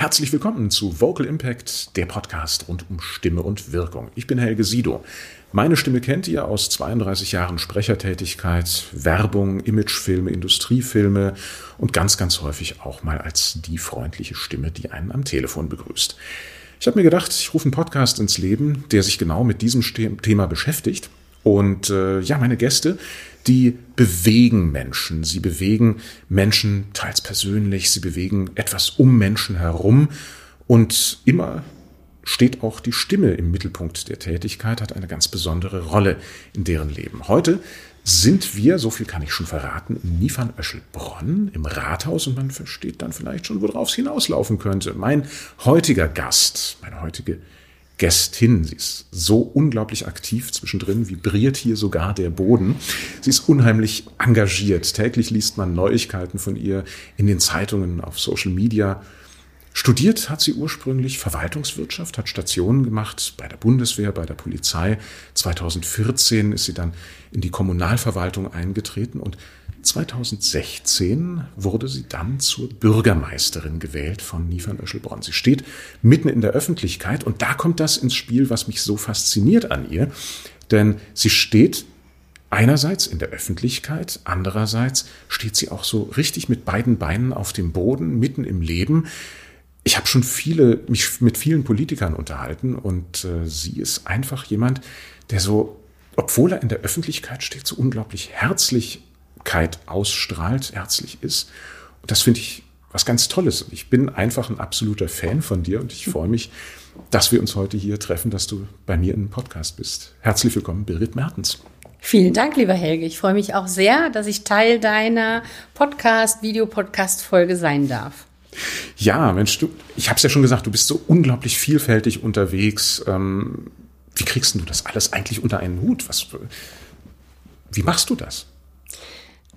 Herzlich willkommen zu Vocal Impact, der Podcast rund um Stimme und Wirkung. Ich bin Helge Sido. Meine Stimme kennt ihr aus 32 Jahren Sprechertätigkeit, Werbung, Imagefilme, Industriefilme und ganz, ganz häufig auch mal als die freundliche Stimme, die einen am Telefon begrüßt. Ich habe mir gedacht, ich rufe einen Podcast ins Leben, der sich genau mit diesem Thema beschäftigt. Und äh, ja, meine Gäste, die bewegen Menschen. Sie bewegen Menschen teils persönlich, sie bewegen etwas um Menschen herum. Und immer steht auch die Stimme im Mittelpunkt der Tätigkeit, hat eine ganz besondere Rolle in deren Leben. Heute sind wir, so viel kann ich schon verraten, in Niefern-Öschelbronn im Rathaus und man versteht dann vielleicht schon, worauf es hinauslaufen könnte. Mein heutiger Gast, meine heutige Gästin. Sie ist so unglaublich aktiv. Zwischendrin vibriert hier sogar der Boden. Sie ist unheimlich engagiert. Täglich liest man Neuigkeiten von ihr in den Zeitungen, auf Social Media. Studiert hat sie ursprünglich Verwaltungswirtschaft, hat Stationen gemacht bei der Bundeswehr, bei der Polizei. 2014 ist sie dann in die Kommunalverwaltung eingetreten und 2016 wurde sie dann zur Bürgermeisterin gewählt von Niefern-Öschelbronn. Sie steht mitten in der Öffentlichkeit und da kommt das ins Spiel, was mich so fasziniert an ihr. Denn sie steht einerseits in der Öffentlichkeit, andererseits steht sie auch so richtig mit beiden Beinen auf dem Boden, mitten im Leben. Ich habe schon viele, mich mit vielen Politikern unterhalten und äh, sie ist einfach jemand, der so, obwohl er in der Öffentlichkeit steht, so unglaublich herzlich ausstrahlt, herzlich ist. Und das finde ich was ganz Tolles. Ich bin einfach ein absoluter Fan von dir und ich freue mich, dass wir uns heute hier treffen, dass du bei mir im Podcast bist. Herzlich willkommen, Birgit Mertens. Vielen Dank, lieber Helge. Ich freue mich auch sehr, dass ich Teil deiner Podcast, Videopodcast-Folge sein darf. Ja, Mensch, du, ich habe es ja schon gesagt, du bist so unglaublich vielfältig unterwegs. Ähm, wie kriegst du das alles eigentlich unter einen Hut? Was, wie machst du das?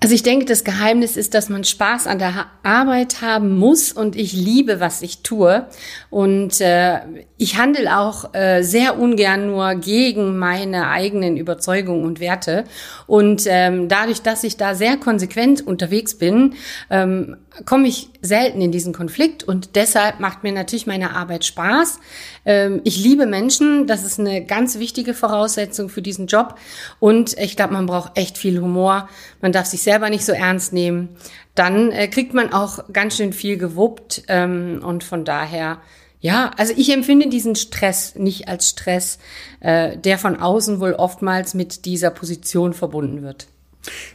Also ich denke, das Geheimnis ist, dass man Spaß an der Arbeit haben muss und ich liebe, was ich tue. Und äh, ich handle auch äh, sehr ungern nur gegen meine eigenen Überzeugungen und Werte. Und ähm, dadurch, dass ich da sehr konsequent unterwegs bin, ähm, komme ich selten in diesen Konflikt und deshalb macht mir natürlich meine Arbeit Spaß. Ähm, ich liebe Menschen, das ist eine ganz wichtige Voraussetzung für diesen Job und ich glaube, man braucht echt viel Humor. Man darf sich selber nicht so ernst nehmen. Dann äh, kriegt man auch ganz schön viel gewuppt ähm, und von daher ja, also ich empfinde diesen Stress nicht als Stress, äh, der von außen wohl oftmals mit dieser Position verbunden wird.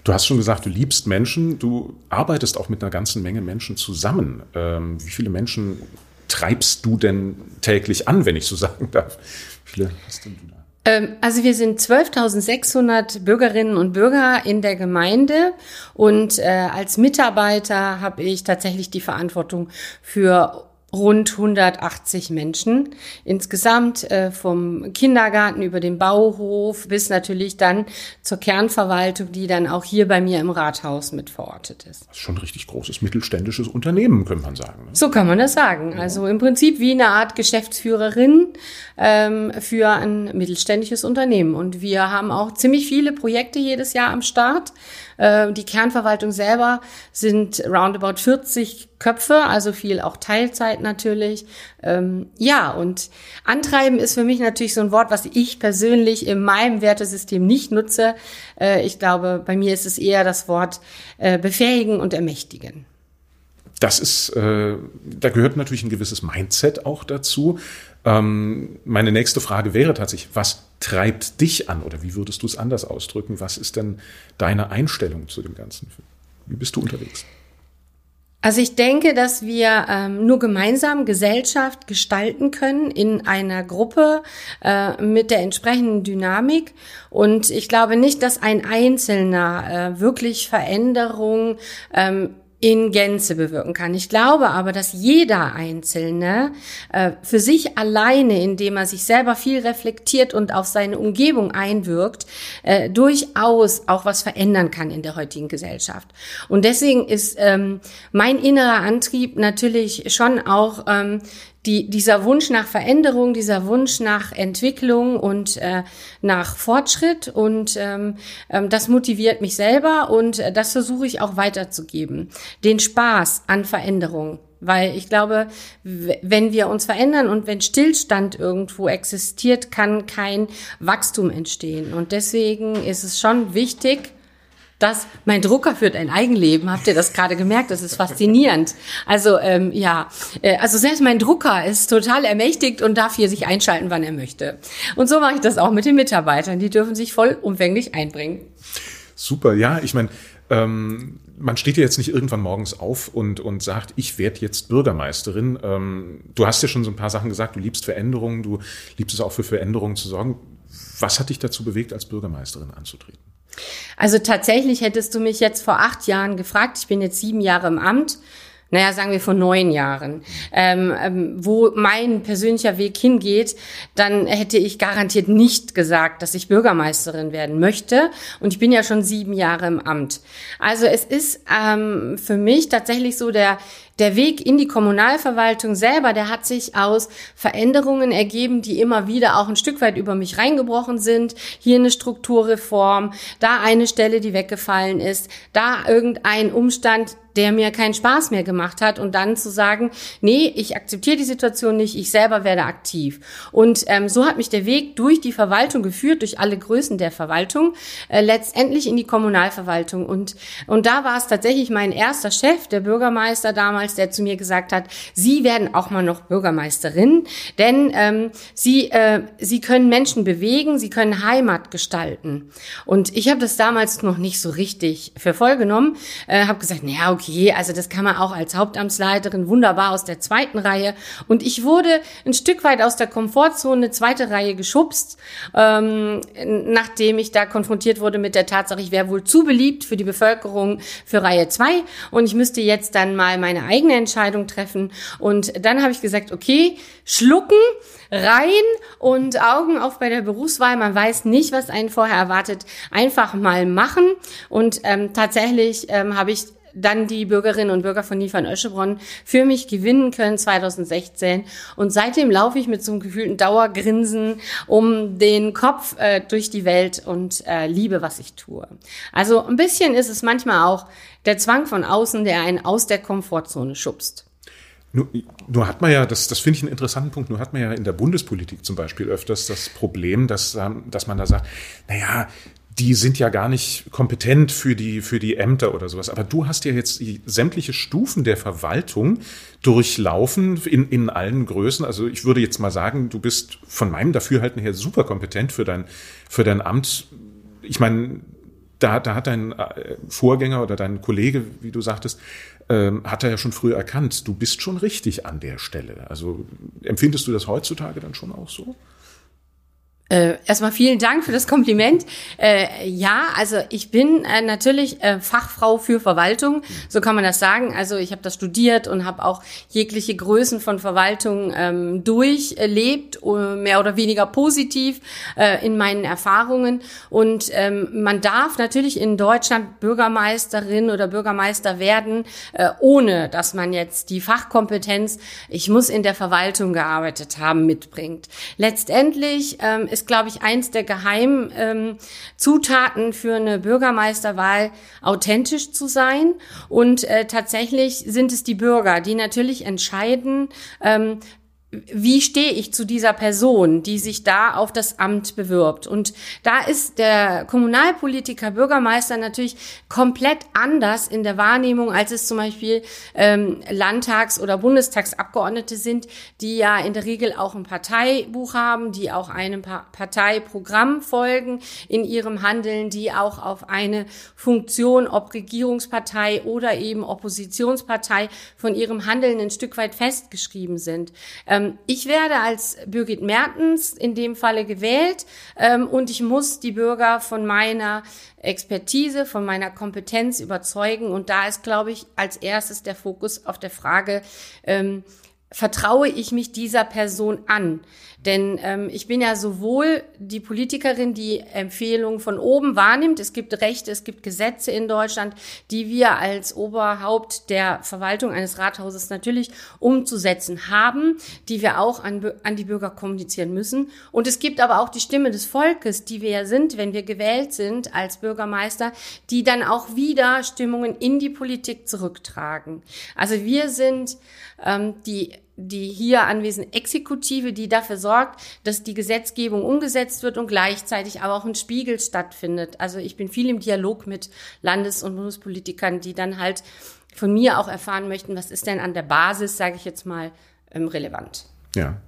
Du hast schon gesagt, du liebst Menschen, du arbeitest auch mit einer ganzen Menge Menschen zusammen. Ähm, wie viele Menschen treibst du denn täglich an, wenn ich so sagen darf? Wie viele hast denn du da? Ähm, also wir sind 12.600 Bürgerinnen und Bürger in der Gemeinde und äh, als Mitarbeiter habe ich tatsächlich die Verantwortung für rund 180 Menschen. Insgesamt äh, vom Kindergarten über den Bauhof bis natürlich dann zur Kernverwaltung, die dann auch hier bei mir im Rathaus mit verortet ist. Das ist schon ein richtig großes mittelständisches Unternehmen, könnte man sagen. Ne? So kann man das sagen. Ja. Also im Prinzip wie eine Art Geschäftsführerin ähm, für ein mittelständisches Unternehmen. Und wir haben auch ziemlich viele Projekte jedes Jahr am Start. Äh, die Kernverwaltung selber sind roundabout 40 Köpfe, also viel auch Teilzeit natürlich. Ähm, ja, und antreiben ist für mich natürlich so ein Wort, was ich persönlich in meinem Wertesystem nicht nutze. Äh, ich glaube, bei mir ist es eher das Wort äh, befähigen und ermächtigen. Das ist, äh, da gehört natürlich ein gewisses Mindset auch dazu. Ähm, meine nächste Frage wäre tatsächlich, was treibt dich an oder wie würdest du es anders ausdrücken? Was ist denn deine Einstellung zu dem Ganzen? Wie bist du unterwegs? Also ich denke, dass wir ähm, nur gemeinsam Gesellschaft gestalten können in einer Gruppe äh, mit der entsprechenden Dynamik. Und ich glaube nicht, dass ein Einzelner äh, wirklich Veränderung ähm, in Gänze bewirken kann. Ich glaube aber, dass jeder Einzelne äh, für sich alleine, indem er sich selber viel reflektiert und auf seine Umgebung einwirkt, äh, durchaus auch was verändern kann in der heutigen Gesellschaft. Und deswegen ist ähm, mein innerer Antrieb natürlich schon auch ähm, die, dieser Wunsch nach Veränderung, dieser Wunsch nach Entwicklung und äh, nach Fortschritt und ähm, ähm, das motiviert mich selber und äh, das versuche ich auch weiterzugeben. Den Spaß an Veränderung Weil ich glaube, wenn wir uns verändern und wenn Stillstand irgendwo existiert, kann kein Wachstum entstehen. Und deswegen ist es schon wichtig, dass mein Drucker führt ein Eigenleben. Habt ihr das gerade gemerkt? Das ist faszinierend. Also ähm, ja, äh, also selbst mein Drucker ist total ermächtigt und darf hier sich einschalten, wann er möchte. Und so mache ich das auch mit den Mitarbeitern. Die dürfen sich vollumfänglich einbringen. Super, ja, ich meine, ähm, man steht ja jetzt nicht irgendwann morgens auf und, und sagt, ich werde jetzt Bürgermeisterin. Ähm, du hast ja schon so ein paar Sachen gesagt, du liebst Veränderungen, du liebst es auch für Veränderungen zu sorgen. Was hat dich dazu bewegt, als Bürgermeisterin anzutreten? Also tatsächlich hättest du mich jetzt vor acht Jahren gefragt, ich bin jetzt sieben Jahre im Amt, naja, sagen wir vor neun Jahren, ähm, ähm, wo mein persönlicher Weg hingeht, dann hätte ich garantiert nicht gesagt, dass ich Bürgermeisterin werden möchte. Und ich bin ja schon sieben Jahre im Amt. Also es ist ähm, für mich tatsächlich so der der Weg in die Kommunalverwaltung selber, der hat sich aus Veränderungen ergeben, die immer wieder auch ein Stück weit über mich reingebrochen sind. Hier eine Strukturreform, da eine Stelle, die weggefallen ist, da irgendein Umstand, der mir keinen Spaß mehr gemacht hat und dann zu sagen, nee, ich akzeptiere die Situation nicht, ich selber werde aktiv. Und ähm, so hat mich der Weg durch die Verwaltung geführt, durch alle Größen der Verwaltung, äh, letztendlich in die Kommunalverwaltung. Und, und da war es tatsächlich mein erster Chef, der Bürgermeister damals, der zu mir gesagt hat, Sie werden auch mal noch Bürgermeisterin, denn ähm, Sie, äh, Sie können Menschen bewegen, Sie können Heimat gestalten. Und ich habe das damals noch nicht so richtig für voll genommen, äh, habe gesagt, naja, okay, okay, also das kann man auch als Hauptamtsleiterin wunderbar aus der zweiten Reihe. Und ich wurde ein Stück weit aus der Komfortzone zweite Reihe geschubst, ähm, nachdem ich da konfrontiert wurde mit der Tatsache, ich wäre wohl zu beliebt für die Bevölkerung für Reihe zwei und ich müsste jetzt dann mal meine eigene Entscheidung treffen. Und dann habe ich gesagt, okay, schlucken, rein und Augen auf bei der Berufswahl. Man weiß nicht, was einen vorher erwartet. Einfach mal machen. Und ähm, tatsächlich ähm, habe ich dann die Bürgerinnen und Bürger von Niefern-Öschebronn für mich gewinnen können 2016. Und seitdem laufe ich mit so einem gefühlten Dauergrinsen um den Kopf äh, durch die Welt und äh, liebe, was ich tue. Also ein bisschen ist es manchmal auch der Zwang von außen, der einen aus der Komfortzone schubst. Nur, nur hat man ja, das, das finde ich einen interessanten Punkt, nur hat man ja in der Bundespolitik zum Beispiel öfters das Problem, dass, dass man da sagt, naja, die sind ja gar nicht kompetent für die, für die Ämter oder sowas. Aber du hast ja jetzt sämtliche Stufen der Verwaltung durchlaufen in, in allen Größen. Also ich würde jetzt mal sagen, du bist von meinem Dafürhalten her super kompetent für dein, für dein Amt. Ich meine, da, da hat dein äh, Vorgänger oder dein Kollege, wie du sagtest, ähm, hat er ja schon früher erkannt, du bist schon richtig an der Stelle. Also empfindest du das heutzutage dann schon auch so? Äh, erstmal vielen Dank für das Kompliment. Äh, ja, also ich bin äh, natürlich äh, Fachfrau für Verwaltung, so kann man das sagen. Also ich habe das studiert und habe auch jegliche Größen von Verwaltung ähm, durchlebt, uh, mehr oder weniger positiv äh, in meinen Erfahrungen. Und ähm, man darf natürlich in Deutschland Bürgermeisterin oder Bürgermeister werden, äh, ohne dass man jetzt die Fachkompetenz, ich muss in der Verwaltung gearbeitet haben, mitbringt. Letztendlich ähm, ist, glaube ich, eins der Geheimzutaten ähm, für eine Bürgermeisterwahl, authentisch zu sein. Und äh, tatsächlich sind es die Bürger, die natürlich entscheiden, ähm, wie stehe ich zu dieser Person, die sich da auf das Amt bewirbt? Und da ist der Kommunalpolitiker, Bürgermeister natürlich komplett anders in der Wahrnehmung, als es zum Beispiel ähm, Landtags- oder Bundestagsabgeordnete sind, die ja in der Regel auch ein Parteibuch haben, die auch einem pa Parteiprogramm folgen in ihrem Handeln, die auch auf eine Funktion, ob Regierungspartei oder eben Oppositionspartei, von ihrem Handeln ein Stück weit festgeschrieben sind. Ähm, ähm, ich werde als Birgit Mertens in dem Falle gewählt ähm, und ich muss die Bürger von meiner Expertise, von meiner Kompetenz überzeugen. Und da ist, glaube ich, als erstes der Fokus auf der Frage, ähm, vertraue ich mich dieser Person an? Denn ähm, ich bin ja sowohl die Politikerin, die Empfehlungen von oben wahrnimmt. Es gibt Rechte, es gibt Gesetze in Deutschland, die wir als Oberhaupt der Verwaltung eines Rathauses natürlich umzusetzen haben, die wir auch an, an die Bürger kommunizieren müssen. Und es gibt aber auch die Stimme des Volkes, die wir ja sind, wenn wir gewählt sind als Bürgermeister, die dann auch wieder Stimmungen in die Politik zurücktragen. Also wir sind ähm, die die hier anwesende Exekutive, die dafür sorgt, dass die Gesetzgebung umgesetzt wird und gleichzeitig aber auch ein Spiegel stattfindet. Also ich bin viel im Dialog mit Landes- und Bundespolitikern, die dann halt von mir auch erfahren möchten, was ist denn an der Basis, sage ich jetzt mal, ähm, relevant. Ja.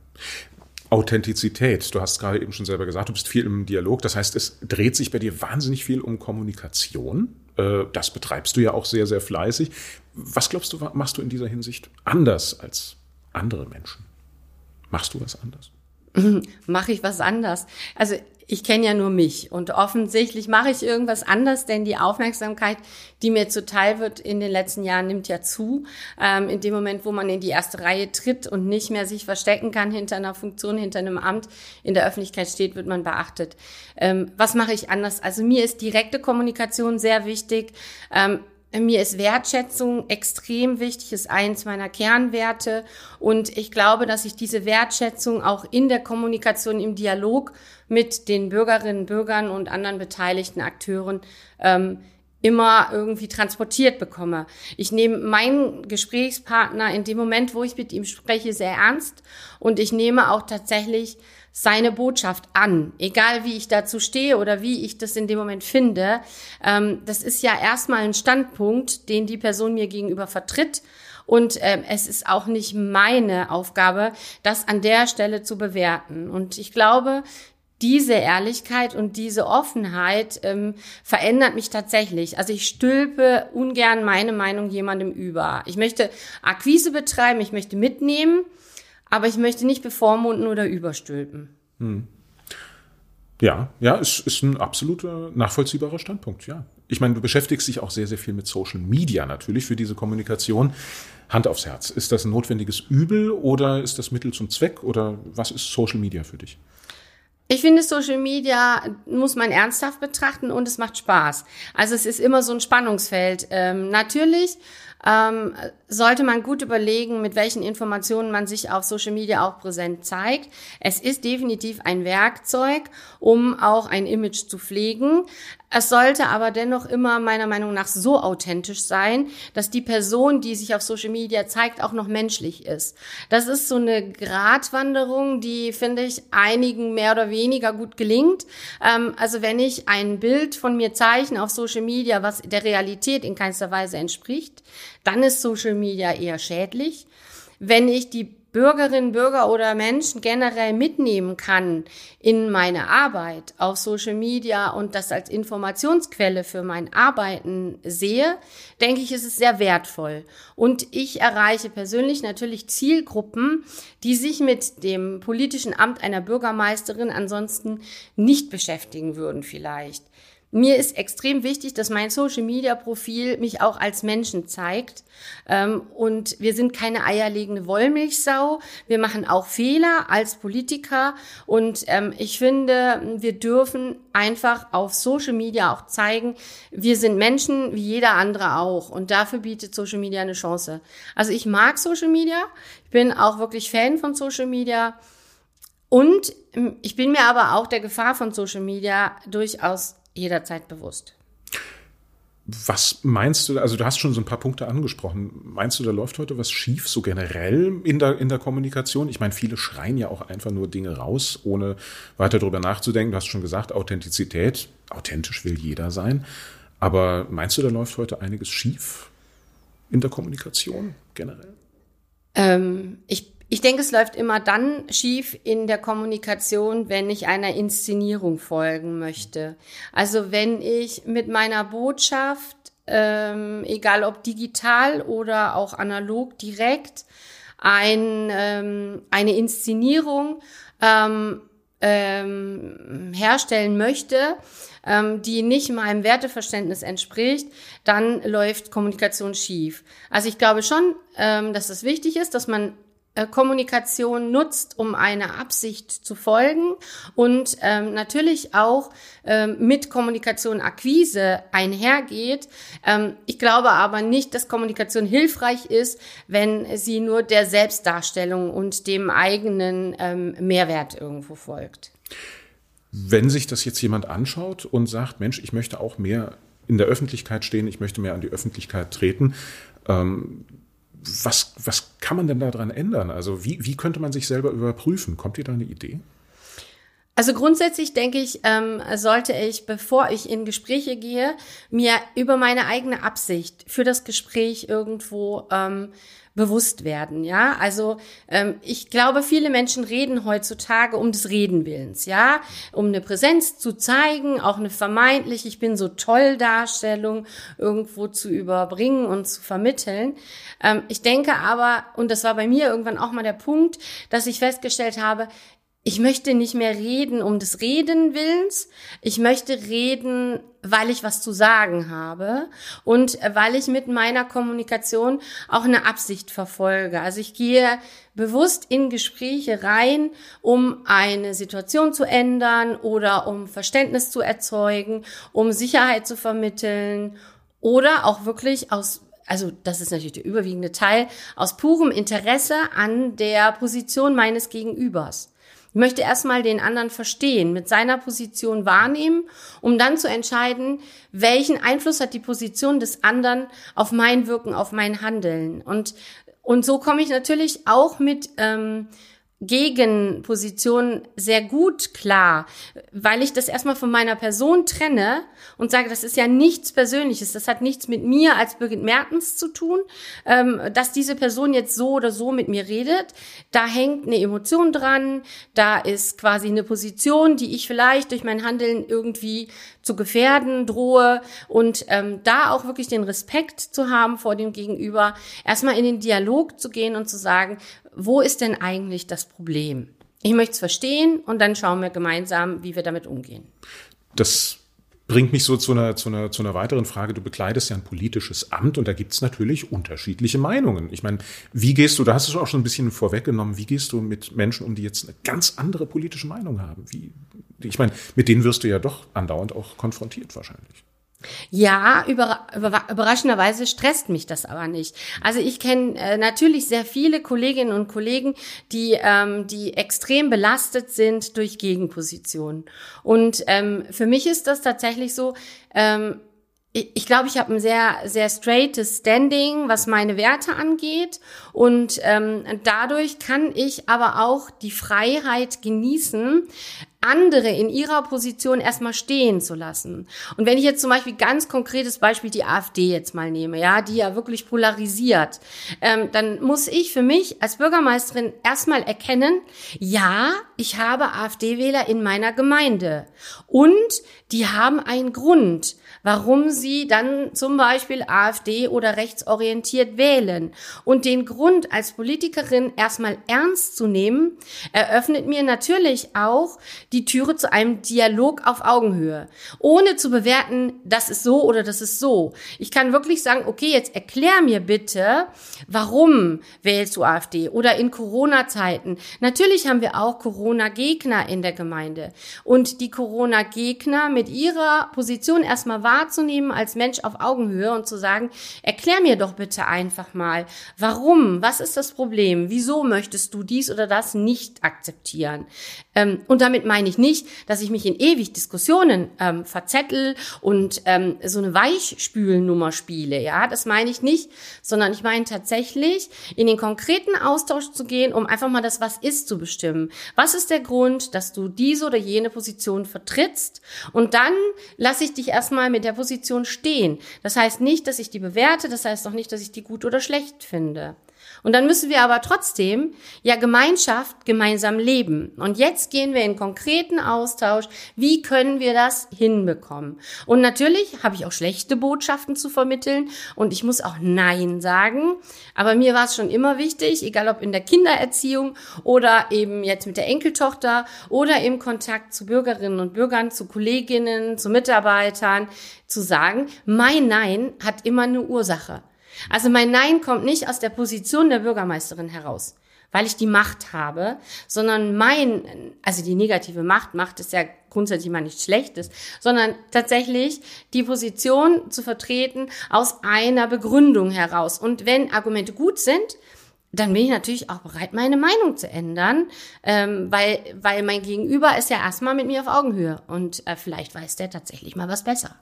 Authentizität, du hast gerade eben schon selber gesagt, du bist viel im Dialog. Das heißt, es dreht sich bei dir wahnsinnig viel um Kommunikation. Äh, das betreibst du ja auch sehr, sehr fleißig. Was glaubst du, machst du in dieser Hinsicht anders als andere Menschen. Machst du was anders? mache ich was anders? Also ich kenne ja nur mich und offensichtlich mache ich irgendwas anders, denn die Aufmerksamkeit, die mir zuteil wird in den letzten Jahren, nimmt ja zu. Ähm, in dem Moment, wo man in die erste Reihe tritt und nicht mehr sich verstecken kann hinter einer Funktion, hinter einem Amt, in der Öffentlichkeit steht, wird man beachtet. Ähm, was mache ich anders? Also mir ist direkte Kommunikation sehr wichtig. Ähm, mir ist Wertschätzung extrem wichtig, ist eins meiner Kernwerte. Und ich glaube, dass ich diese Wertschätzung auch in der Kommunikation, im Dialog mit den Bürgerinnen, Bürgern und anderen beteiligten Akteuren ähm, immer irgendwie transportiert bekomme. Ich nehme meinen Gesprächspartner in dem Moment, wo ich mit ihm spreche, sehr ernst und ich nehme auch tatsächlich seine Botschaft an, egal wie ich dazu stehe oder wie ich das in dem Moment finde. Ähm, das ist ja erstmal ein Standpunkt, den die Person mir gegenüber vertritt. Und ähm, es ist auch nicht meine Aufgabe, das an der Stelle zu bewerten. Und ich glaube, diese Ehrlichkeit und diese Offenheit ähm, verändert mich tatsächlich. Also ich stülpe ungern meine Meinung jemandem über. Ich möchte Akquise betreiben, ich möchte mitnehmen aber ich möchte nicht bevormunden oder überstülpen. Hm. Ja, ja, es ist ein absoluter nachvollziehbarer Standpunkt, ja. Ich meine, du beschäftigst dich auch sehr, sehr viel mit Social Media natürlich für diese Kommunikation. Hand aufs Herz. Ist das ein notwendiges Übel oder ist das Mittel zum Zweck oder was ist Social Media für dich? Ich finde, Social Media muss man ernsthaft betrachten und es macht Spaß. Also es ist immer so ein Spannungsfeld. Ähm, natürlich ähm, sollte man gut überlegen, mit welchen Informationen man sich auf Social Media auch präsent zeigt. Es ist definitiv ein Werkzeug, um auch ein Image zu pflegen. Es sollte aber dennoch immer meiner Meinung nach so authentisch sein, dass die Person, die sich auf Social Media zeigt, auch noch menschlich ist. Das ist so eine Gratwanderung, die, finde ich, einigen mehr oder weniger gut gelingt. Ähm, also wenn ich ein Bild von mir zeichne auf Social Media, was der Realität in keinster Weise entspricht, dann ist Social Media eher schädlich. Wenn ich die Bürgerinnen, Bürger oder Menschen generell mitnehmen kann in meine Arbeit auf Social Media und das als Informationsquelle für mein Arbeiten sehe, denke ich, ist es sehr wertvoll. Und ich erreiche persönlich natürlich Zielgruppen, die sich mit dem politischen Amt einer Bürgermeisterin ansonsten nicht beschäftigen würden vielleicht. Mir ist extrem wichtig, dass mein Social-Media-Profil mich auch als Menschen zeigt. Ähm, und wir sind keine eierlegende Wollmilchsau. Wir machen auch Fehler als Politiker. Und ähm, ich finde, wir dürfen einfach auf Social Media auch zeigen, wir sind Menschen wie jeder andere auch. Und dafür bietet Social Media eine Chance. Also ich mag Social Media. Ich bin auch wirklich Fan von Social Media. Und ähm, ich bin mir aber auch der Gefahr von Social Media durchaus jederzeit bewusst. Was meinst du, also du hast schon so ein paar Punkte angesprochen. Meinst du, da läuft heute was schief, so generell in der, in der Kommunikation? Ich meine, viele schreien ja auch einfach nur Dinge raus, ohne weiter darüber nachzudenken. Du hast schon gesagt, Authentizität, authentisch will jeder sein. Aber meinst du, da läuft heute einiges schief in der Kommunikation generell? Ähm, ich ich denke, es läuft immer dann schief in der Kommunikation, wenn ich einer Inszenierung folgen möchte. Also wenn ich mit meiner Botschaft, ähm, egal ob digital oder auch analog, direkt ein, ähm, eine Inszenierung ähm, ähm, herstellen möchte, ähm, die nicht meinem Werteverständnis entspricht, dann läuft Kommunikation schief. Also ich glaube schon, ähm, dass es wichtig ist, dass man Kommunikation nutzt, um einer Absicht zu folgen und ähm, natürlich auch ähm, mit Kommunikation Akquise einhergeht. Ähm, ich glaube aber nicht, dass Kommunikation hilfreich ist, wenn sie nur der Selbstdarstellung und dem eigenen ähm, Mehrwert irgendwo folgt. Wenn sich das jetzt jemand anschaut und sagt, Mensch, ich möchte auch mehr in der Öffentlichkeit stehen, ich möchte mehr an die Öffentlichkeit treten, ähm, was, was kann man denn daran ändern? Also wie, wie könnte man sich selber überprüfen? Kommt dir da eine Idee? Also grundsätzlich denke ich, ähm, sollte ich, bevor ich in Gespräche gehe, mir über meine eigene Absicht für das Gespräch irgendwo ähm, bewusst werden, ja. Also ähm, ich glaube, viele Menschen reden heutzutage um des Reden willens, ja, um eine Präsenz zu zeigen, auch eine vermeintlich, ich bin so toll Darstellung irgendwo zu überbringen und zu vermitteln. Ähm, ich denke aber, und das war bei mir irgendwann auch mal der Punkt, dass ich festgestellt habe, ich möchte nicht mehr reden um des Reden willens. Ich möchte reden, weil ich was zu sagen habe und weil ich mit meiner Kommunikation auch eine Absicht verfolge. Also ich gehe bewusst in Gespräche rein, um eine Situation zu ändern oder um Verständnis zu erzeugen, um Sicherheit zu vermitteln oder auch wirklich aus also das ist natürlich der überwiegende Teil, aus purem Interesse an der Position meines Gegenübers. Ich möchte erstmal den anderen verstehen, mit seiner Position wahrnehmen, um dann zu entscheiden, welchen Einfluss hat die Position des anderen auf mein Wirken, auf mein Handeln. Und, und so komme ich natürlich auch mit ähm, Gegenposition sehr gut klar, weil ich das erstmal von meiner Person trenne und sage, das ist ja nichts Persönliches, das hat nichts mit mir als Birgit Mertens zu tun, ähm, dass diese Person jetzt so oder so mit mir redet. Da hängt eine Emotion dran, da ist quasi eine Position, die ich vielleicht durch mein Handeln irgendwie zu gefährden drohe. Und ähm, da auch wirklich den Respekt zu haben vor dem Gegenüber, erstmal in den Dialog zu gehen und zu sagen, wo ist denn eigentlich das Problem? Ich möchte es verstehen und dann schauen wir gemeinsam, wie wir damit umgehen. Das bringt mich so zu einer, zu, einer, zu einer weiteren Frage. Du bekleidest ja ein politisches Amt und da gibt es natürlich unterschiedliche Meinungen. Ich meine, wie gehst du, da hast du auch schon ein bisschen vorweggenommen, wie gehst du mit Menschen um, die jetzt eine ganz andere politische Meinung haben? Wie, ich meine, mit denen wirst du ja doch andauernd auch konfrontiert wahrscheinlich. Ja, über, über, überraschenderweise stresst mich das aber nicht. Also ich kenne äh, natürlich sehr viele Kolleginnen und Kollegen, die, ähm, die extrem belastet sind durch Gegenpositionen. Und ähm, für mich ist das tatsächlich so, ähm, ich, glaube, ich habe ein sehr, sehr straightes Standing, was meine Werte angeht. Und ähm, dadurch kann ich aber auch die Freiheit genießen, andere in ihrer Position erstmal stehen zu lassen. Und wenn ich jetzt zum Beispiel ganz konkretes Beispiel die AfD jetzt mal nehme, ja, die ja wirklich polarisiert, ähm, dann muss ich für mich als Bürgermeisterin erstmal erkennen, ja, ich habe AfD-Wähler in meiner Gemeinde und die haben einen Grund warum sie dann zum Beispiel AfD oder rechtsorientiert wählen. Und den Grund als Politikerin erstmal ernst zu nehmen, eröffnet mir natürlich auch die Türe zu einem Dialog auf Augenhöhe, ohne zu bewerten, das ist so oder das ist so. Ich kann wirklich sagen, okay, jetzt erklär mir bitte, warum wählst du AfD oder in Corona-Zeiten. Natürlich haben wir auch Corona-Gegner in der Gemeinde und die Corona-Gegner mit ihrer Position erstmal wahrzunehmen als Mensch auf Augenhöhe und zu sagen, erklär mir doch bitte einfach mal, warum, was ist das Problem, wieso möchtest du dies oder das nicht akzeptieren? Ähm, und damit meine ich nicht, dass ich mich in ewig Diskussionen ähm, verzettel und ähm, so eine Weichspülnummer spiele, ja, das meine ich nicht, sondern ich meine tatsächlich, in den konkreten Austausch zu gehen, um einfach mal das Was ist zu bestimmen. Was ist der Grund, dass du diese oder jene Position vertrittst? Und dann lasse ich dich erstmal mit der Position stehen. Das heißt nicht, dass ich die bewerte, das heißt auch nicht, dass ich die gut oder schlecht finde. Und dann müssen wir aber trotzdem ja Gemeinschaft gemeinsam leben. Und jetzt gehen wir in konkreten Austausch. Wie können wir das hinbekommen? Und natürlich habe ich auch schlechte Botschaften zu vermitteln und ich muss auch Nein sagen. Aber mir war es schon immer wichtig, egal ob in der Kindererziehung oder eben jetzt mit der Enkeltochter oder im Kontakt zu Bürgerinnen und Bürgern, zu Kolleginnen, zu Mitarbeitern, zu sagen, mein Nein hat immer eine Ursache. Also mein Nein kommt nicht aus der Position der Bürgermeisterin heraus. weil ich die Macht habe, sondern mein, also die negative Macht, Macht ist ja grundsätzlich mal nichts Schlechtes, sondern tatsächlich die Position zu vertreten aus einer Begründung heraus. Und wenn Argumente gut sind, dann bin ich natürlich auch bereit, meine Meinung zu ändern, ähm, weil, weil mein Gegenüber ist ja erstmal mit mir auf Augenhöhe und äh, vielleicht weiß der tatsächlich mal was besser.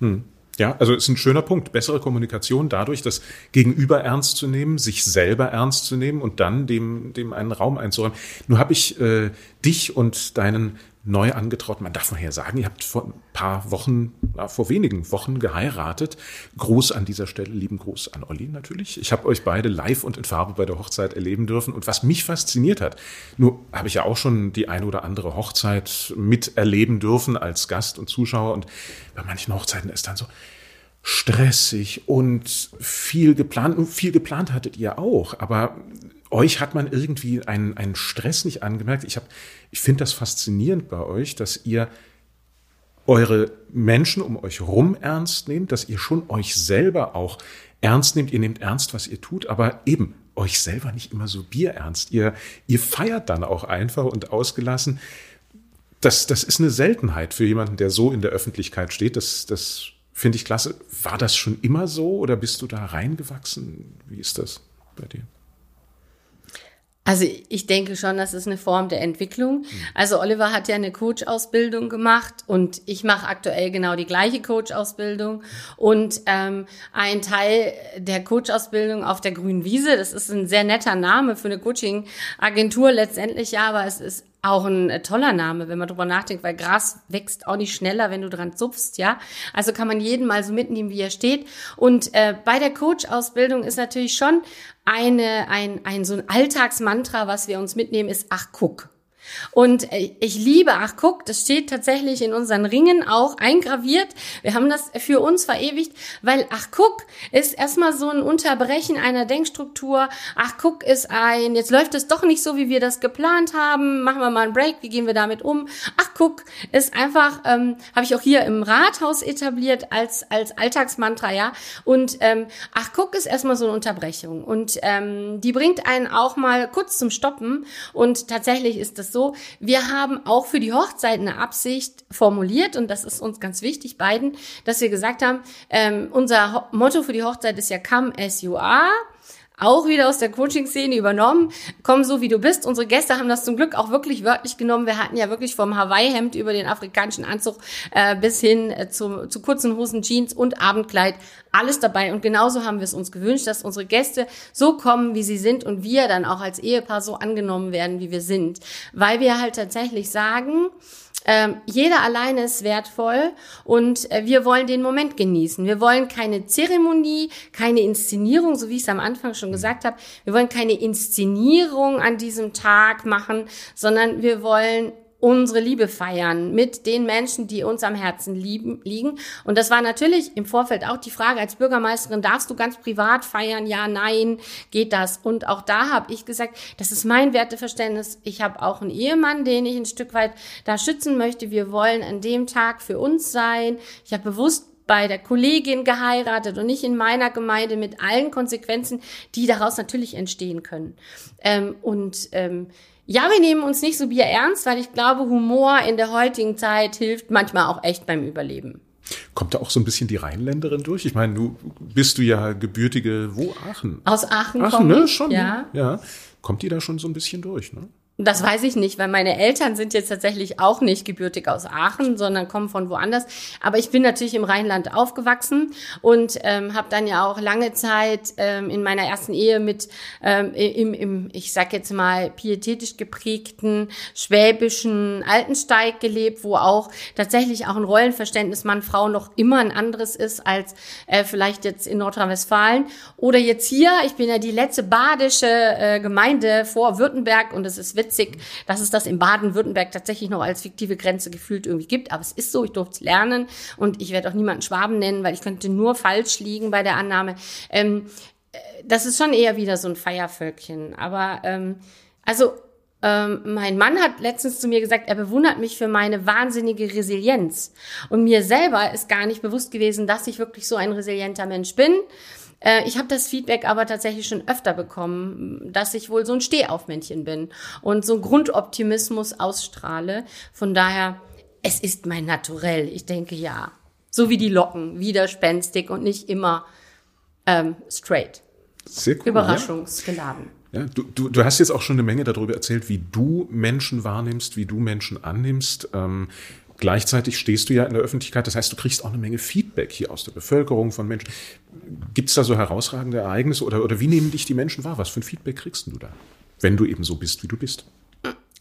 Hm. Ja, also ist ein schöner Punkt. Bessere Kommunikation dadurch, das Gegenüber ernst zu nehmen, sich selber ernst zu nehmen und dann dem, dem einen Raum einzuräumen. Nur habe ich äh, dich und deinen neu angetraut. Man darf mal hier sagen, ihr habt vor ein paar Wochen, vor wenigen Wochen geheiratet. Gruß an dieser Stelle, lieben Gruß an Olli natürlich. Ich habe euch beide live und in Farbe bei der Hochzeit erleben dürfen. Und was mich fasziniert hat, nur habe ich ja auch schon die eine oder andere Hochzeit miterleben dürfen als Gast und Zuschauer. Und bei manchen Hochzeiten ist dann so, stressig und viel geplant. Viel geplant hattet ihr auch, aber euch hat man irgendwie einen, einen Stress nicht angemerkt. Ich, ich finde das faszinierend bei euch, dass ihr eure Menschen um euch rum ernst nehmt, dass ihr schon euch selber auch ernst nehmt. Ihr nehmt ernst, was ihr tut, aber eben euch selber nicht immer so bierernst. Ihr, ihr feiert dann auch einfach und ausgelassen. Das, das ist eine Seltenheit für jemanden, der so in der Öffentlichkeit steht. Das, das finde ich klasse. War das schon immer so oder bist du da reingewachsen? Wie ist das bei dir? Also ich denke schon, das ist eine Form der Entwicklung. Mhm. Also Oliver hat ja eine Coach-Ausbildung gemacht und ich mache aktuell genau die gleiche Coach-Ausbildung. Und ähm, ein Teil der Coach-Ausbildung auf der grünen Wiese, das ist ein sehr netter Name für eine Coaching-Agentur letztendlich, ja, aber es ist auch ein äh, toller Name, wenn man drüber nachdenkt, weil Gras wächst auch nicht schneller, wenn du dran zupfst, ja. Also kann man jeden mal so mitnehmen, wie er steht. Und äh, bei der Coach-Ausbildung ist natürlich schon eine, ein, ein so ein Alltagsmantra, was wir uns mitnehmen, ist, ach guck. Und äh, ich liebe, ach guck, das steht tatsächlich in unseren Ringen auch eingraviert. Wir haben das für uns verewigt, weil ach guck ist erstmal so ein Unterbrechen einer Denkstruktur. Ach guck ist ein, jetzt läuft es doch nicht so, wie wir das geplant haben. Machen wir mal einen Break, wie gehen wir damit um? Ach guck ist einfach, ähm, habe ich auch hier im Rathaus etabliert als, als Alltagsmantra, ja. Und ähm, ach guck ist erstmal so eine Unterbrechung. Und ähm, die bringt einen auch mal kurz zum Stoppen. Und tatsächlich ist das so, wir haben auch für die Hochzeit eine Absicht formuliert und das ist uns ganz wichtig beiden, dass wir gesagt haben, ähm, unser Motto für die Hochzeit ist ja Come as you are auch wieder aus der Coaching-Szene übernommen. Komm so wie du bist. Unsere Gäste haben das zum Glück auch wirklich wörtlich genommen. Wir hatten ja wirklich vom Hawaii-Hemd über den afrikanischen Anzug äh, bis hin äh, zu, zu kurzen Hosen, Jeans und Abendkleid alles dabei. Und genauso haben wir es uns gewünscht, dass unsere Gäste so kommen, wie sie sind und wir dann auch als Ehepaar so angenommen werden, wie wir sind. Weil wir halt tatsächlich sagen, ähm, jeder alleine ist wertvoll und äh, wir wollen den Moment genießen. Wir wollen keine Zeremonie, keine Inszenierung, so wie ich es am Anfang schon gesagt habe. Wir wollen keine Inszenierung an diesem Tag machen, sondern wir wollen unsere Liebe feiern mit den Menschen, die uns am Herzen lieben, liegen. Und das war natürlich im Vorfeld auch die Frage als Bürgermeisterin, darfst du ganz privat feiern? Ja, nein, geht das? Und auch da habe ich gesagt, das ist mein Werteverständnis. Ich habe auch einen Ehemann, den ich ein Stück weit da schützen möchte. Wir wollen an dem Tag für uns sein. Ich habe bewusst bei der Kollegin geheiratet und nicht in meiner Gemeinde mit allen Konsequenzen, die daraus natürlich entstehen können. Ähm, und ähm, ja, wir nehmen uns nicht so Bier ernst, weil ich glaube, Humor in der heutigen Zeit hilft manchmal auch echt beim Überleben. Kommt da auch so ein bisschen die Rheinländerin durch? Ich meine, du bist du ja gebürtige, wo Aachen? Aus Aachen, Aachen ne? Schon, ja. ja. Kommt die da schon so ein bisschen durch, ne? Das weiß ich nicht, weil meine Eltern sind jetzt tatsächlich auch nicht gebürtig aus Aachen, sondern kommen von woanders. Aber ich bin natürlich im Rheinland aufgewachsen und ähm, habe dann ja auch lange Zeit ähm, in meiner ersten Ehe mit ähm, im, im, ich sag jetzt mal, pietätisch geprägten schwäbischen Altensteig gelebt, wo auch tatsächlich auch ein Rollenverständnis Mann-Frau noch immer ein anderes ist als äh, vielleicht jetzt in Nordrhein-Westfalen. Oder jetzt hier, ich bin ja die letzte badische äh, Gemeinde vor Württemberg und es ist witzig, dass es das in Baden-Württemberg tatsächlich noch als fiktive Grenze gefühlt irgendwie gibt. Aber es ist so, ich durfte es lernen und ich werde auch niemanden Schwaben nennen, weil ich könnte nur falsch liegen bei der Annahme. Ähm, äh, das ist schon eher wieder so ein Feiervölkchen. Aber ähm, also ähm, mein Mann hat letztens zu mir gesagt, er bewundert mich für meine wahnsinnige Resilienz. Und mir selber ist gar nicht bewusst gewesen, dass ich wirklich so ein resilienter Mensch bin. Äh, ich habe das Feedback aber tatsächlich schon öfter bekommen, dass ich wohl so ein Stehaufmännchen bin und so ein Grundoptimismus ausstrahle. Von daher, es ist mein Naturell. Ich denke ja. So wie die Locken, widerspenstig und nicht immer ähm, straight. Sehr cool, Überraschungsgeladen. Ja, ja du, du, du hast jetzt auch schon eine Menge darüber erzählt, wie du Menschen wahrnimmst, wie du Menschen annimmst. Ähm, Gleichzeitig stehst du ja in der Öffentlichkeit, das heißt, du kriegst auch eine Menge Feedback hier aus der Bevölkerung von Menschen. Gibt es da so herausragende Ereignisse oder, oder wie nehmen dich die Menschen wahr? Was für ein Feedback kriegst du da, wenn du eben so bist, wie du bist?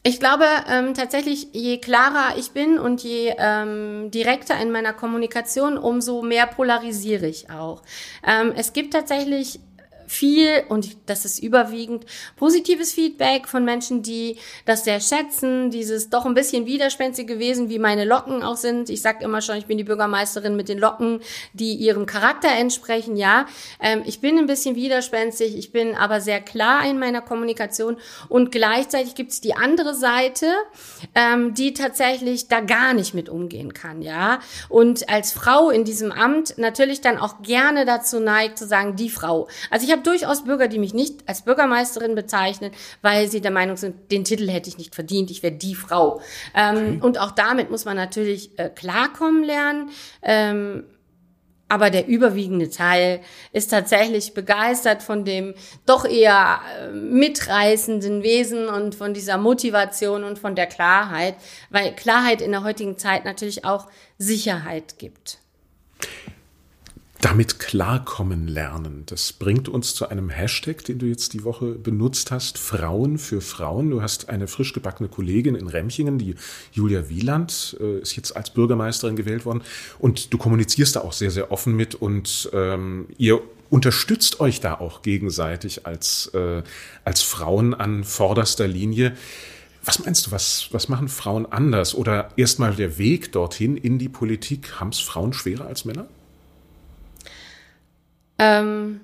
Ich glaube ähm, tatsächlich, je klarer ich bin und je ähm, direkter in meiner Kommunikation, umso mehr polarisiere ich auch. Ähm, es gibt tatsächlich viel und das ist überwiegend positives Feedback von Menschen, die das sehr schätzen, dieses doch ein bisschen widerspenstig gewesen, wie meine Locken auch sind. Ich sage immer schon, ich bin die Bürgermeisterin mit den Locken, die ihrem Charakter entsprechen. Ja, ähm, ich bin ein bisschen widerspenstig, ich bin aber sehr klar in meiner Kommunikation und gleichzeitig gibt es die andere Seite, ähm, die tatsächlich da gar nicht mit umgehen kann. Ja, und als Frau in diesem Amt natürlich dann auch gerne dazu neigt zu sagen, die Frau. Also ich habe durchaus Bürger, die mich nicht als Bürgermeisterin bezeichnen, weil sie der Meinung sind, den Titel hätte ich nicht verdient, ich wäre die Frau. Ähm, okay. Und auch damit muss man natürlich äh, klarkommen lernen. Ähm, aber der überwiegende Teil ist tatsächlich begeistert von dem doch eher äh, mitreißenden Wesen und von dieser Motivation und von der Klarheit, weil Klarheit in der heutigen Zeit natürlich auch Sicherheit gibt damit klarkommen lernen. Das bringt uns zu einem Hashtag, den du jetzt die Woche benutzt hast, Frauen für Frauen. Du hast eine frisch gebackene Kollegin in Remchingen, die Julia Wieland, äh, ist jetzt als Bürgermeisterin gewählt worden. Und du kommunizierst da auch sehr, sehr offen mit und ähm, ihr unterstützt euch da auch gegenseitig als, äh, als Frauen an vorderster Linie. Was meinst du, was, was machen Frauen anders? Oder erstmal der Weg dorthin in die Politik, haben es Frauen schwerer als Männer? Ähm,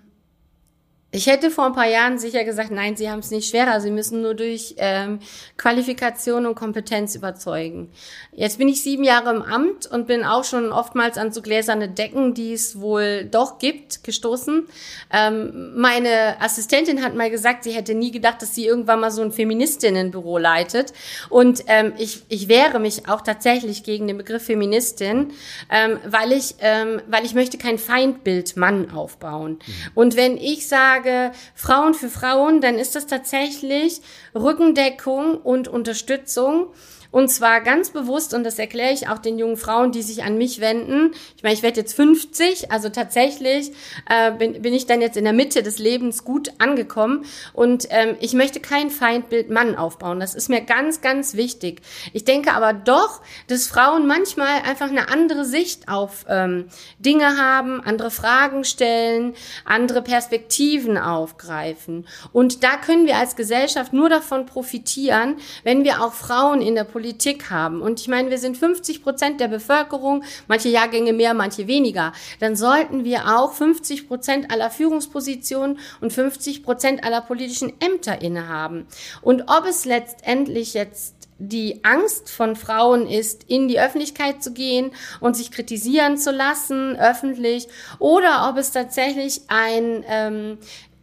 ich hätte vor ein paar Jahren sicher gesagt, nein, sie haben es nicht schwerer, sie müssen nur durch ähm, Qualifikation und Kompetenz überzeugen. Jetzt bin ich sieben Jahre im Amt und bin auch schon oftmals an so gläserne Decken, die es wohl doch gibt, gestoßen. Ähm, meine Assistentin hat mal gesagt, sie hätte nie gedacht, dass sie irgendwann mal so ein Feministinnenbüro leitet. Und ähm, ich, ich wehre mich auch tatsächlich gegen den Begriff Feministin, ähm, weil ich, ähm, weil ich möchte kein Feindbild Mann aufbauen. Mhm. Und wenn ich sage sage Frauen für Frauen, dann ist das tatsächlich Rückendeckung und Unterstützung und zwar ganz bewusst, und das erkläre ich auch den jungen Frauen, die sich an mich wenden. Ich meine, ich werde jetzt 50, also tatsächlich äh, bin, bin ich dann jetzt in der Mitte des Lebens gut angekommen. Und ähm, ich möchte kein Feindbild Mann aufbauen. Das ist mir ganz, ganz wichtig. Ich denke aber doch, dass Frauen manchmal einfach eine andere Sicht auf ähm, Dinge haben, andere Fragen stellen, andere Perspektiven aufgreifen. Und da können wir als Gesellschaft nur davon profitieren, wenn wir auch Frauen in der Politik Politik haben, und ich meine, wir sind 50 Prozent der Bevölkerung, manche Jahrgänge mehr, manche weniger, dann sollten wir auch 50 Prozent aller Führungspositionen und 50 Prozent aller politischen Ämter innehaben. Und ob es letztendlich jetzt die Angst von Frauen ist, in die Öffentlichkeit zu gehen und sich kritisieren zu lassen, öffentlich, oder ob es tatsächlich ein ähm,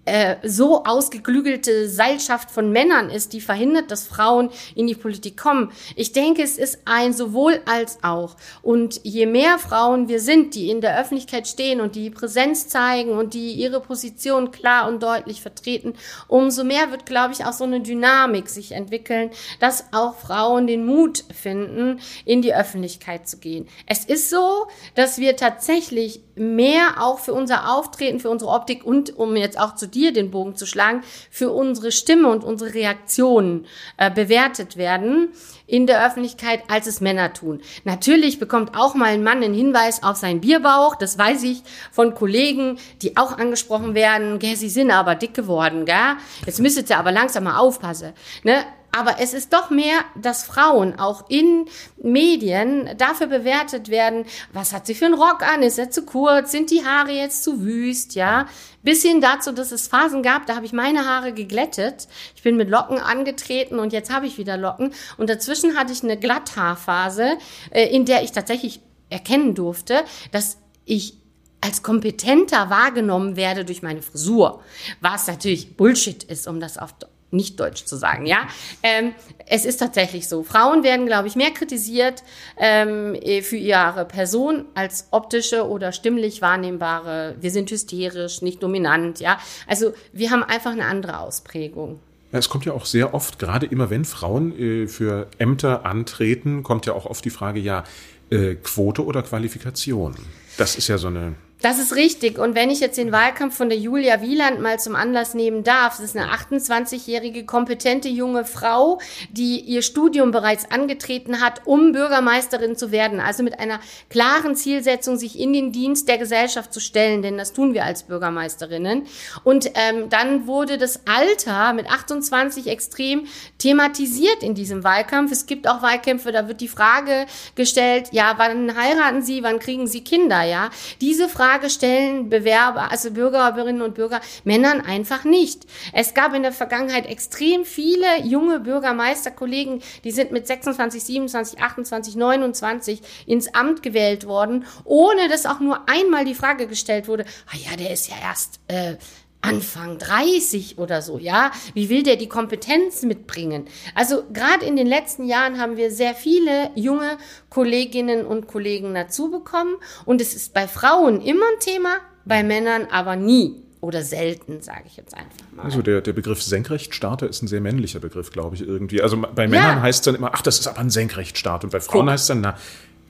äh, so ausgeklügelte Seilschaft von Männern ist, die verhindert, dass Frauen in die Politik kommen. Ich denke, es ist ein sowohl als auch. Und je mehr Frauen wir sind, die in der Öffentlichkeit stehen und die Präsenz zeigen und die ihre Position klar und deutlich vertreten, umso mehr wird, glaube ich, auch so eine Dynamik sich entwickeln, dass auch Frauen den Mut finden, in die Öffentlichkeit zu gehen. Es ist so, dass wir tatsächlich mehr auch für unser Auftreten, für unsere Optik und um jetzt auch zu dir den Bogen zu schlagen, für unsere Stimme und unsere Reaktionen äh, bewertet werden in der Öffentlichkeit, als es Männer tun. Natürlich bekommt auch mal ein Mann einen Hinweis auf seinen Bierbauch. Das weiß ich von Kollegen, die auch angesprochen werden. Gell, sie sind aber dick geworden, gell? Jetzt müsstet ihr aber langsam mal aufpassen. Ne? Aber es ist doch mehr, dass Frauen auch in Medien dafür bewertet werden, was hat sie für einen Rock an? Ist er zu kurz? Sind die Haare jetzt zu wüst? Ja, bis hin dazu, dass es Phasen gab, da habe ich meine Haare geglättet. Ich bin mit Locken angetreten und jetzt habe ich wieder Locken. Und dazwischen hatte ich eine Glatthaarphase, äh, in der ich tatsächlich erkennen durfte, dass ich als kompetenter wahrgenommen werde durch meine Frisur, was natürlich Bullshit ist, um das auf nicht deutsch zu sagen, ja. Ähm, es ist tatsächlich so. Frauen werden, glaube ich, mehr kritisiert ähm, für ihre Person als optische oder stimmlich wahrnehmbare. Wir sind hysterisch, nicht dominant, ja. Also wir haben einfach eine andere Ausprägung. Es kommt ja auch sehr oft, gerade immer wenn Frauen äh, für Ämter antreten, kommt ja auch oft die Frage, ja, äh, Quote oder Qualifikation. Das ist ja so eine das ist richtig. Und wenn ich jetzt den Wahlkampf von der Julia Wieland mal zum Anlass nehmen darf, das ist eine 28-jährige, kompetente junge Frau, die ihr Studium bereits angetreten hat, um Bürgermeisterin zu werden. Also mit einer klaren Zielsetzung, sich in den Dienst der Gesellschaft zu stellen, denn das tun wir als Bürgermeisterinnen. Und ähm, dann wurde das Alter mit 28 extrem thematisiert in diesem Wahlkampf. Es gibt auch Wahlkämpfe, da wird die Frage gestellt, ja, wann heiraten Sie, wann kriegen Sie Kinder, ja? Diese Frage Frage stellen Bewerber, also Bürgerinnen und Bürger, Männern einfach nicht. Es gab in der Vergangenheit extrem viele junge Bürgermeisterkollegen, die sind mit 26, 27, 28, 29 ins Amt gewählt worden, ohne dass auch nur einmal die Frage gestellt wurde, ah ja, der ist ja erst äh, Anfang 30 oder so, ja? Wie will der die Kompetenz mitbringen? Also gerade in den letzten Jahren haben wir sehr viele junge Kolleginnen und Kollegen dazu bekommen und es ist bei Frauen immer ein Thema, bei Männern aber nie oder selten, sage ich jetzt einfach mal. Also der, der Begriff Senkrechtstarter ist ein sehr männlicher Begriff, glaube ich, irgendwie. Also bei Männern ja. heißt es dann immer, ach, das ist aber ein Senkrechtstarter. Und bei Frauen guck. heißt es dann, na,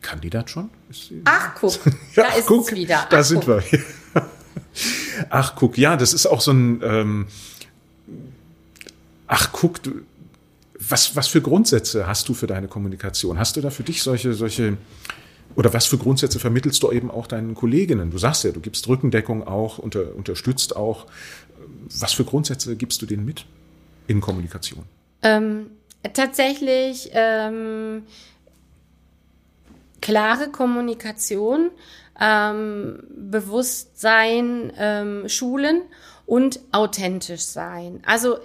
kann die das schon? Ach, guck, ja, da ist guck, es wieder. Ach, da sind guck. wir. Ach, guck, ja, das ist auch so ein, ähm, ach, guck, du, was, was für Grundsätze hast du für deine Kommunikation? Hast du da für dich solche, solche, oder was für Grundsätze vermittelst du eben auch deinen Kolleginnen? Du sagst ja, du gibst Rückendeckung auch, unter, unterstützt auch. Was für Grundsätze gibst du denen mit in Kommunikation? Ähm, tatsächlich ähm, klare Kommunikation, ähm, Bewusstsein ähm, schulen und authentisch sein. Also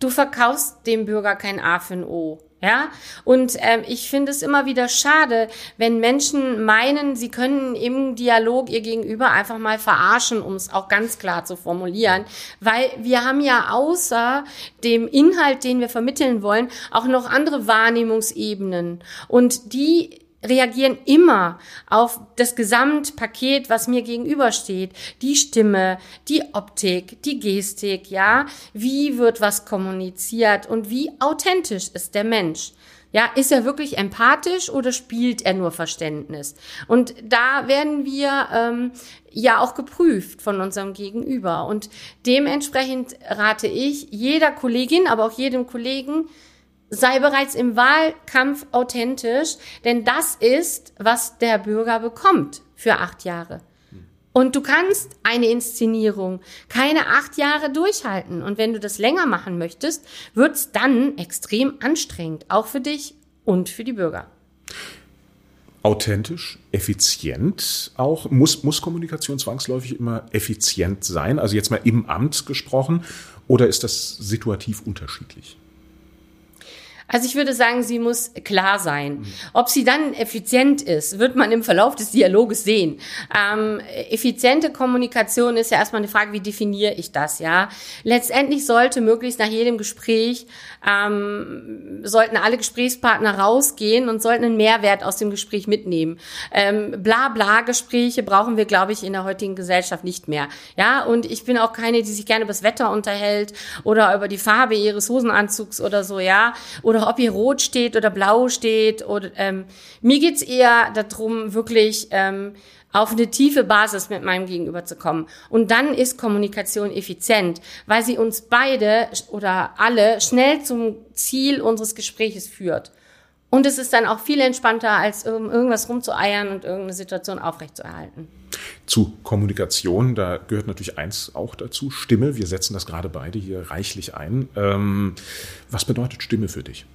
du verkaufst dem Bürger kein A für ein O. Ja, und ähm, ich finde es immer wieder schade, wenn Menschen meinen, sie können im Dialog ihr Gegenüber einfach mal verarschen, um es auch ganz klar zu formulieren, weil wir haben ja außer dem Inhalt, den wir vermitteln wollen, auch noch andere Wahrnehmungsebenen und die reagieren immer auf das Gesamtpaket, was mir gegenübersteht. Die Stimme, die Optik, die Gestik, ja. Wie wird was kommuniziert und wie authentisch ist der Mensch? Ja, ist er wirklich empathisch oder spielt er nur Verständnis? Und da werden wir ähm, ja auch geprüft von unserem Gegenüber. Und dementsprechend rate ich jeder Kollegin, aber auch jedem Kollegen, sei bereits im Wahlkampf authentisch, denn das ist, was der Bürger bekommt für acht Jahre. Und du kannst eine Inszenierung keine acht Jahre durchhalten. Und wenn du das länger machen möchtest, wird's dann extrem anstrengend, auch für dich und für die Bürger. Authentisch, effizient auch. Muss, muss Kommunikation zwangsläufig immer effizient sein? Also jetzt mal im Amt gesprochen. Oder ist das situativ unterschiedlich? Also ich würde sagen, sie muss klar sein. Ob sie dann effizient ist, wird man im Verlauf des Dialoges sehen. Ähm, effiziente Kommunikation ist ja erstmal eine Frage, wie definiere ich das, ja? Letztendlich sollte möglichst nach jedem Gespräch, ähm, sollten alle Gesprächspartner rausgehen und sollten einen Mehrwert aus dem Gespräch mitnehmen. Ähm, Bla-Bla-Gespräche brauchen wir, glaube ich, in der heutigen Gesellschaft nicht mehr. Ja, und ich bin auch keine, die sich gerne über das Wetter unterhält oder über die Farbe ihres Hosenanzugs oder so, ja, oder oder ob ihr rot steht oder blau steht. Oder, ähm, mir geht's eher darum, wirklich ähm, auf eine tiefe Basis mit meinem Gegenüber zu kommen. Und dann ist Kommunikation effizient, weil sie uns beide oder alle schnell zum Ziel unseres Gespräches führt. Und es ist dann auch viel entspannter, als irgendwas rumzueiern und irgendeine Situation aufrechtzuerhalten. Zu Kommunikation, da gehört natürlich eins auch dazu, Stimme. Wir setzen das gerade beide hier reichlich ein. Ähm, was bedeutet Stimme für dich?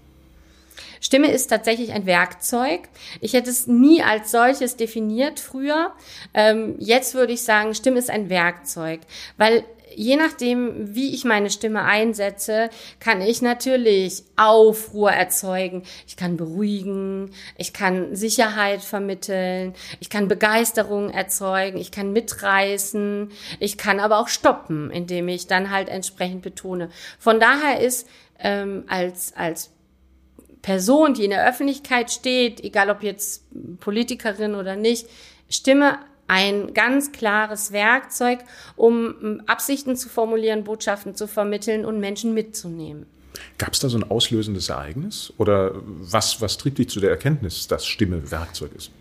Stimme ist tatsächlich ein Werkzeug. Ich hätte es nie als solches definiert früher. Ähm, jetzt würde ich sagen, Stimme ist ein Werkzeug, weil je nachdem, wie ich meine Stimme einsetze, kann ich natürlich Aufruhr erzeugen. Ich kann beruhigen, ich kann Sicherheit vermitteln, ich kann Begeisterung erzeugen, ich kann mitreißen, ich kann aber auch stoppen, indem ich dann halt entsprechend betone. Von daher ist ähm, als, als Person, die in der Öffentlichkeit steht, egal ob jetzt Politikerin oder nicht, Stimme ein ganz klares Werkzeug, um ähm, Absichten zu formulieren, Botschaften zu vermitteln und Menschen mitzunehmen. Gab es da so ein auslösendes Ereignis? Oder was, was trieb dich zu der Erkenntnis, dass Stimme Werkzeug ist?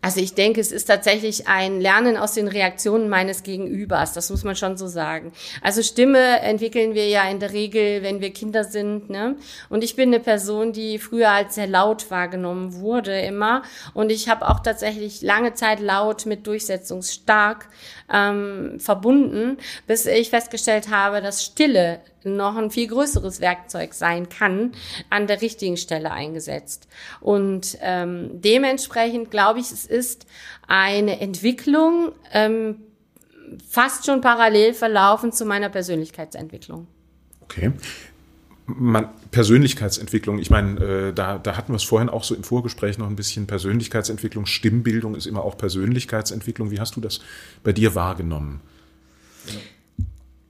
Also ich denke, es ist tatsächlich ein Lernen aus den Reaktionen meines Gegenübers. Das muss man schon so sagen. Also Stimme entwickeln wir ja in der Regel, wenn wir Kinder sind. Ne? Und ich bin eine Person, die früher als sehr laut wahrgenommen wurde immer. Und ich habe auch tatsächlich lange Zeit laut mit durchsetzungsstark ähm, verbunden, bis ich festgestellt habe, dass Stille noch ein viel größeres Werkzeug sein kann, an der richtigen Stelle eingesetzt. Und ähm, dementsprechend glaube ich, es ist eine Entwicklung ähm, fast schon parallel verlaufen zu meiner Persönlichkeitsentwicklung. Okay. Man, Persönlichkeitsentwicklung, ich meine, äh, da, da hatten wir es vorhin auch so im Vorgespräch noch ein bisschen Persönlichkeitsentwicklung, Stimmbildung ist immer auch Persönlichkeitsentwicklung. Wie hast du das bei dir wahrgenommen?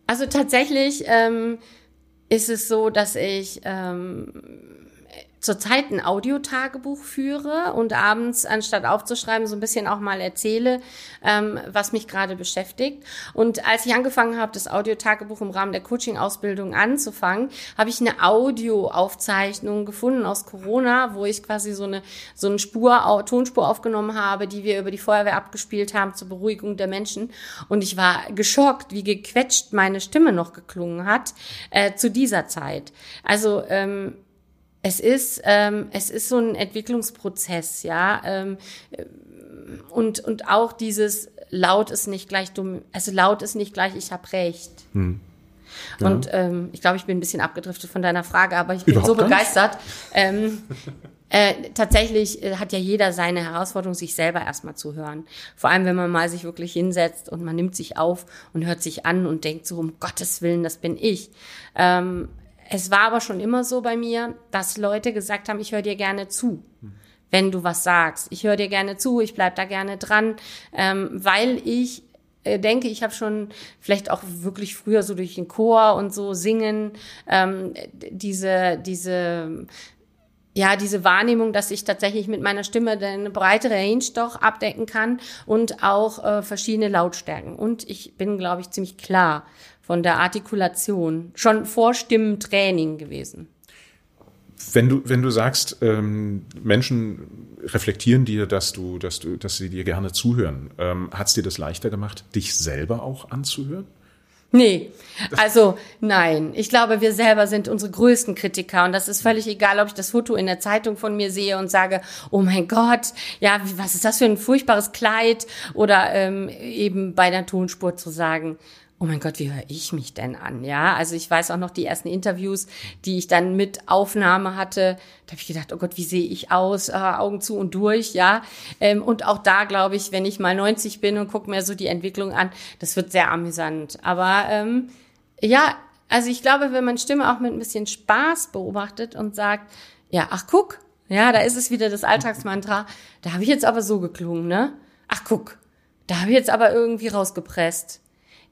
Also tatsächlich ähm, ist es so, dass ich ähm, zurzeit ein Audiotagebuch führe und abends, anstatt aufzuschreiben, so ein bisschen auch mal erzähle, ähm, was mich gerade beschäftigt. Und als ich angefangen habe, das Audiotagebuch im Rahmen der Coaching-Ausbildung anzufangen, habe ich eine Audioaufzeichnung gefunden aus Corona, wo ich quasi so eine, so eine Spur, Tonspur aufgenommen habe, die wir über die Feuerwehr abgespielt haben zur Beruhigung der Menschen. Und ich war geschockt, wie gequetscht meine Stimme noch geklungen hat äh, zu dieser Zeit. Also ähm, es ist, ähm, es ist so ein Entwicklungsprozess, ja. Ähm, und, und auch dieses laut ist nicht gleich dumm, also laut ist nicht gleich, ich habe recht. Hm. Ja. Und ähm, ich glaube, ich bin ein bisschen abgedriftet von deiner Frage, aber ich bin Überhaupt so begeistert. Ähm, äh, tatsächlich äh, hat ja jeder seine Herausforderung, sich selber erstmal zu hören. Vor allem, wenn man mal sich wirklich hinsetzt und man nimmt sich auf und hört sich an und denkt so, um Gottes Willen, das bin ich. Ähm, es war aber schon immer so bei mir, dass Leute gesagt haben, ich höre dir gerne zu, wenn du was sagst. Ich höre dir gerne zu, ich bleib da gerne dran, ähm, weil ich äh, denke, ich habe schon vielleicht auch wirklich früher so durch den Chor und so singen ähm, diese diese ja, diese Wahrnehmung, dass ich tatsächlich mit meiner Stimme eine breitere Range doch abdecken kann und auch äh, verschiedene Lautstärken. Und ich bin, glaube ich, ziemlich klar von der Artikulation, schon vor Stimmentraining gewesen. Wenn du, wenn du sagst, ähm, Menschen reflektieren dir, dass du, dass du, dass sie dir gerne zuhören, ähm, hat es dir das leichter gemacht, dich selber auch anzuhören? Nee, also nein. Ich glaube, wir selber sind unsere größten Kritiker und das ist völlig egal, ob ich das Foto in der Zeitung von mir sehe und sage, oh mein Gott, ja, was ist das für ein furchtbares Kleid oder ähm, eben bei der Tonspur zu sagen, oh mein Gott, wie höre ich mich denn an? Ja, also ich weiß auch noch die ersten Interviews, die ich dann mit Aufnahme hatte. Da habe ich gedacht, oh Gott, wie sehe ich aus? Äh, Augen zu und durch, ja. Ähm, und auch da glaube ich, wenn ich mal 90 bin und gucke mir so die Entwicklung an, das wird sehr amüsant. Aber ähm, ja, also ich glaube, wenn man Stimme auch mit ein bisschen Spaß beobachtet und sagt, ja, ach guck, ja, da ist es wieder das Alltagsmantra, da habe ich jetzt aber so geklungen, ne? Ach guck, da habe ich jetzt aber irgendwie rausgepresst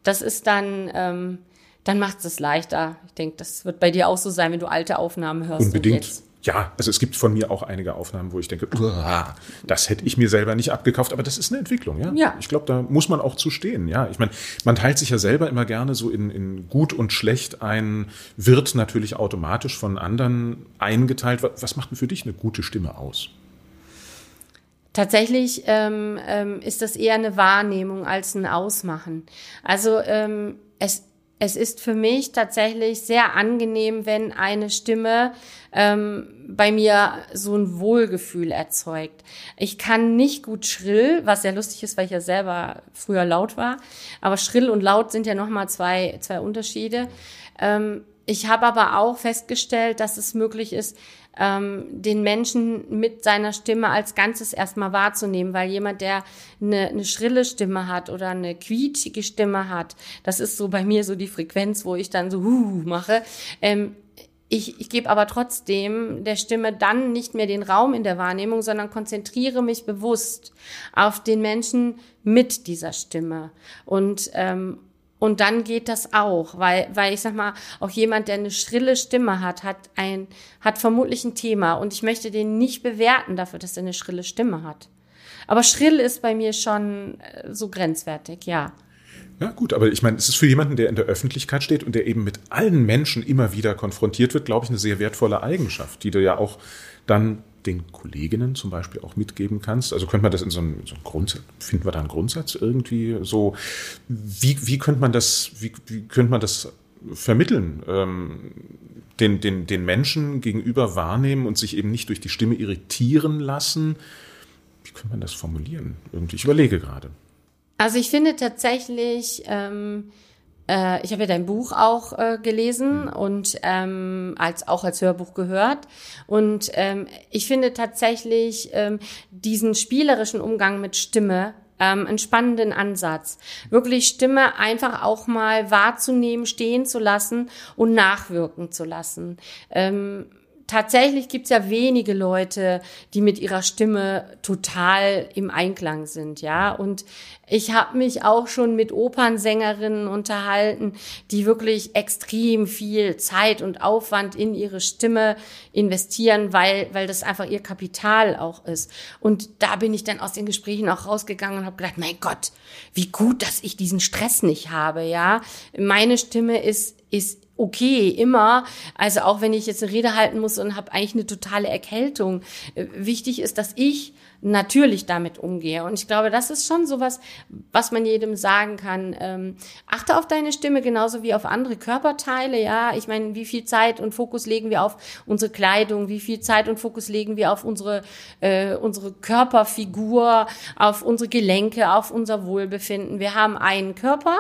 das ist dann, ähm, dann macht es leichter. Ich denke, das wird bei dir auch so sein, wenn du alte Aufnahmen hörst. Unbedingt. Ja, also es gibt von mir auch einige Aufnahmen, wo ich denke, das hätte ich mir selber nicht abgekauft, aber das ist eine Entwicklung, ja. ja. Ich glaube, da muss man auch zu stehen, ja. Ich meine, man teilt sich ja selber immer gerne so in, in gut und schlecht ein, wird natürlich automatisch von anderen eingeteilt. Was macht denn für dich eine gute Stimme aus? Tatsächlich ähm, ähm, ist das eher eine Wahrnehmung als ein Ausmachen. Also ähm, es, es ist für mich tatsächlich sehr angenehm, wenn eine Stimme ähm, bei mir so ein Wohlgefühl erzeugt. Ich kann nicht gut schrill, was sehr lustig ist, weil ich ja selber früher laut war. Aber schrill und laut sind ja nochmal zwei, zwei Unterschiede. Ähm, ich habe aber auch festgestellt, dass es möglich ist, ähm, den Menschen mit seiner Stimme als Ganzes erstmal wahrzunehmen, weil jemand, der eine, eine schrille Stimme hat oder eine quietschige Stimme hat, das ist so bei mir so die Frequenz, wo ich dann so huh mache. Ähm, ich, ich gebe aber trotzdem der Stimme dann nicht mehr den Raum in der Wahrnehmung, sondern konzentriere mich bewusst auf den Menschen mit dieser Stimme. Und ähm, und dann geht das auch, weil, weil ich sag mal, auch jemand, der eine schrille Stimme hat, hat ein, hat vermutlich ein Thema und ich möchte den nicht bewerten dafür, dass er eine schrille Stimme hat. Aber schrill ist bei mir schon äh, so grenzwertig, ja. Ja, gut, aber ich meine, es ist für jemanden, der in der Öffentlichkeit steht und der eben mit allen Menschen immer wieder konfrontiert wird, glaube ich, eine sehr wertvolle Eigenschaft, die du ja auch dann den Kolleginnen zum Beispiel auch mitgeben kannst? Also könnte man das in so einem, so einem Grundsatz, finden wir da einen Grundsatz irgendwie so? Wie, wie könnte man das, wie, wie könnte man das vermitteln? Ähm, den, den, den Menschen gegenüber wahrnehmen und sich eben nicht durch die Stimme irritieren lassen. Wie könnte man das formulieren? Irgendwie, ich überlege gerade. Also ich finde tatsächlich, ähm, äh, ich habe ja dein Buch auch äh, gelesen mhm. und ähm, als auch als Hörbuch gehört. Und ähm, ich finde tatsächlich ähm, diesen spielerischen Umgang mit Stimme ähm, einen spannenden Ansatz. Wirklich Stimme einfach auch mal wahrzunehmen, stehen zu lassen und nachwirken zu lassen. Ähm, tatsächlich gibt's ja wenige Leute, die mit ihrer Stimme total im Einklang sind, ja. Und ich habe mich auch schon mit Opernsängerinnen unterhalten, die wirklich extrem viel Zeit und Aufwand in ihre Stimme investieren, weil, weil das einfach ihr Kapital auch ist. Und da bin ich dann aus den Gesprächen auch rausgegangen und habe gedacht, mein Gott, wie gut, dass ich diesen Stress nicht habe, ja. Meine Stimme ist, ist okay, immer. Also auch wenn ich jetzt eine Rede halten muss und habe eigentlich eine totale Erkältung. Äh, wichtig ist, dass ich natürlich damit umgehe. Und ich glaube, das ist schon sowas, was man jedem sagen kann. Ähm, achte auf deine Stimme genauso wie auf andere Körperteile. Ja, ich meine, wie viel Zeit und Fokus legen wir auf unsere Kleidung? Wie viel Zeit und Fokus legen wir auf unsere äh, unsere Körperfigur, auf unsere Gelenke, auf unser Wohlbefinden? Wir haben einen Körper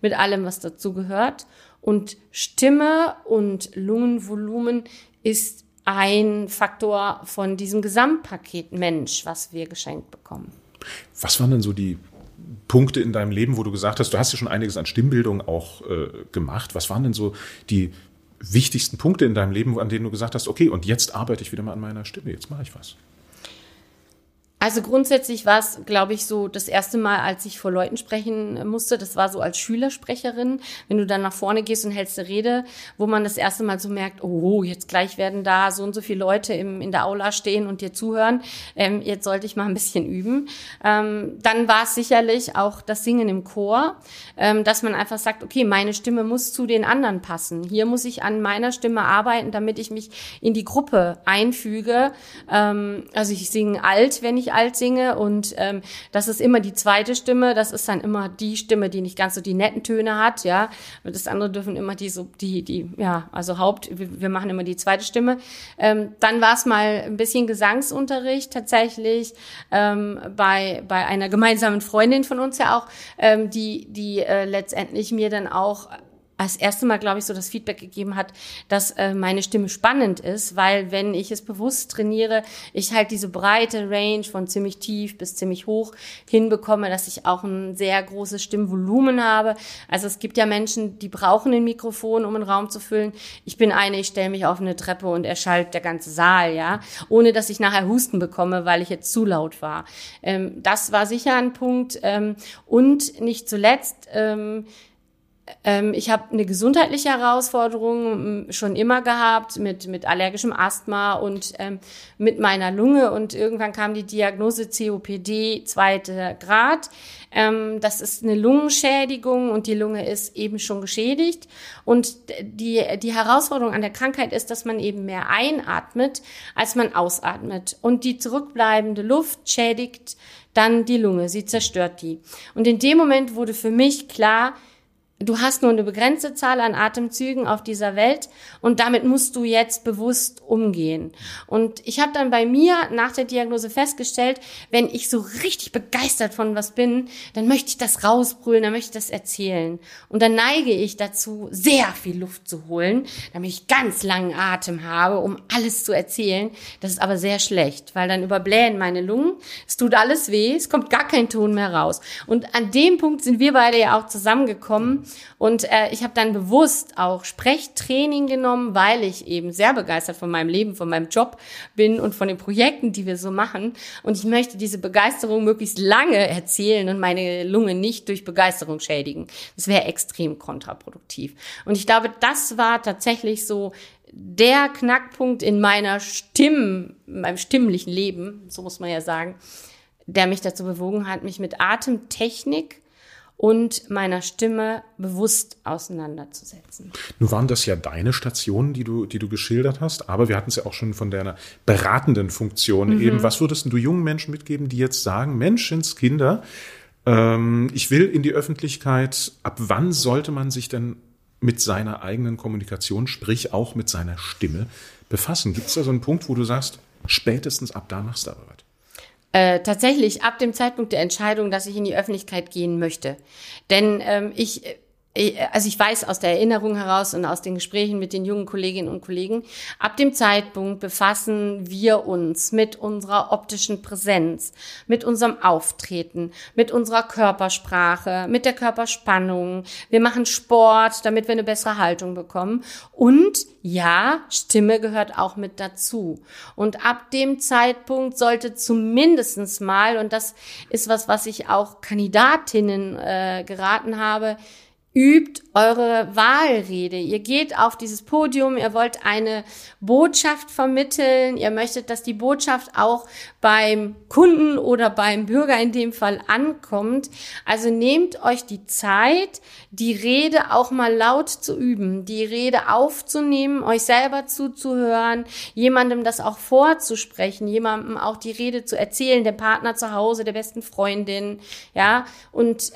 mit allem, was dazu gehört. Und Stimme und Lungenvolumen ist ein Faktor von diesem Gesamtpaket Mensch, was wir geschenkt bekommen. Was waren denn so die Punkte in deinem Leben, wo du gesagt hast, du hast ja schon einiges an Stimmbildung auch äh, gemacht. Was waren denn so die wichtigsten Punkte in deinem Leben, an denen du gesagt hast, okay, und jetzt arbeite ich wieder mal an meiner Stimme, jetzt mache ich was? Also grundsätzlich war es, glaube ich, so das erste Mal, als ich vor Leuten sprechen musste. Das war so als Schülersprecherin, wenn du dann nach vorne gehst und hältst eine Rede, wo man das erste Mal so merkt, oh, jetzt gleich werden da so und so viele Leute im, in der Aula stehen und dir zuhören. Ähm, jetzt sollte ich mal ein bisschen üben. Ähm, dann war es sicherlich auch das Singen im Chor, ähm, dass man einfach sagt, okay, meine Stimme muss zu den anderen passen. Hier muss ich an meiner Stimme arbeiten, damit ich mich in die Gruppe einfüge. Ähm, also ich singe alt, wenn ich alt singe und ähm, das ist immer die zweite Stimme, das ist dann immer die Stimme, die nicht ganz so die netten Töne hat, ja. Und das andere dürfen immer die so die die ja also Haupt wir, wir machen immer die zweite Stimme. Ähm, dann war es mal ein bisschen Gesangsunterricht tatsächlich ähm, bei bei einer gemeinsamen Freundin von uns ja auch, ähm, die die äh, letztendlich mir dann auch als erste Mal, glaube ich, so das Feedback gegeben hat, dass äh, meine Stimme spannend ist, weil wenn ich es bewusst trainiere, ich halt diese breite Range von ziemlich tief bis ziemlich hoch hinbekomme, dass ich auch ein sehr großes Stimmvolumen habe. Also es gibt ja Menschen, die brauchen ein Mikrofon, um einen Raum zu füllen. Ich bin eine, ich stelle mich auf eine Treppe und erschallt der ganze Saal, ja, ohne dass ich nachher Husten bekomme, weil ich jetzt zu laut war. Ähm, das war sicher ein Punkt. Ähm, und nicht zuletzt, ähm, ich habe eine gesundheitliche Herausforderung ähm, schon immer gehabt mit, mit allergischem Asthma und ähm, mit meiner Lunge. Und irgendwann kam die Diagnose COPD zweiter Grad. Ähm, das ist eine Lungenschädigung und die Lunge ist eben schon geschädigt. Und die, die Herausforderung an der Krankheit ist, dass man eben mehr einatmet, als man ausatmet. Und die zurückbleibende Luft schädigt dann die Lunge, sie zerstört die. Und in dem Moment wurde für mich klar, du hast nur eine begrenzte Zahl an Atemzügen auf dieser Welt und damit musst du jetzt bewusst umgehen. Und ich habe dann bei mir nach der Diagnose festgestellt, wenn ich so richtig begeistert von was bin, dann möchte ich das rausbrüllen, dann möchte ich das erzählen. Und dann neige ich dazu, sehr viel Luft zu holen, damit ich ganz langen Atem habe, um alles zu erzählen. Das ist aber sehr schlecht, weil dann überblähen meine Lungen. Es tut alles weh, es kommt gar kein Ton mehr raus. Und an dem Punkt sind wir beide ja auch zusammengekommen und äh, ich habe dann bewusst auch Sprechtraining genommen, weil ich eben sehr begeistert von meinem Leben, von meinem Job bin und von den Projekten, die wir so machen. Und ich möchte diese Begeisterung möglichst lange erzählen und meine Lunge nicht durch Begeisterung schädigen. Das wäre extrem kontraproduktiv. Und ich glaube, das war tatsächlich so der Knackpunkt in meiner Stimme, in meinem stimmlichen Leben, so muss man ja sagen, der mich dazu bewogen hat, mich mit Atemtechnik und meiner Stimme bewusst auseinanderzusetzen. Nun waren das ja deine Stationen, die du, die du geschildert hast, aber wir hatten es ja auch schon von deiner beratenden Funktion mhm. eben. Was würdest du jungen Menschen mitgeben, die jetzt sagen, Menschenskinder, ähm, ich will in die Öffentlichkeit, ab wann sollte man sich denn mit seiner eigenen Kommunikation, sprich auch mit seiner Stimme, befassen? Gibt es da so einen Punkt, wo du sagst, spätestens ab da machst du aber was? Äh, tatsächlich ab dem Zeitpunkt der Entscheidung, dass ich in die Öffentlichkeit gehen möchte. Denn ähm, ich also ich weiß aus der Erinnerung heraus und aus den Gesprächen mit den jungen Kolleginnen und Kollegen, ab dem Zeitpunkt befassen wir uns mit unserer optischen Präsenz, mit unserem Auftreten, mit unserer Körpersprache, mit der Körperspannung. Wir machen Sport, damit wir eine bessere Haltung bekommen. Und ja, Stimme gehört auch mit dazu. Und ab dem Zeitpunkt sollte zumindestens mal, und das ist was, was ich auch Kandidatinnen äh, geraten habe, übt eure Wahlrede. Ihr geht auf dieses Podium, ihr wollt eine Botschaft vermitteln, ihr möchtet, dass die Botschaft auch beim Kunden oder beim Bürger in dem Fall ankommt. Also nehmt euch die Zeit, die Rede auch mal laut zu üben, die Rede aufzunehmen, euch selber zuzuhören, jemandem das auch vorzusprechen, jemandem auch die Rede zu erzählen, dem Partner zu Hause, der besten Freundin, ja, und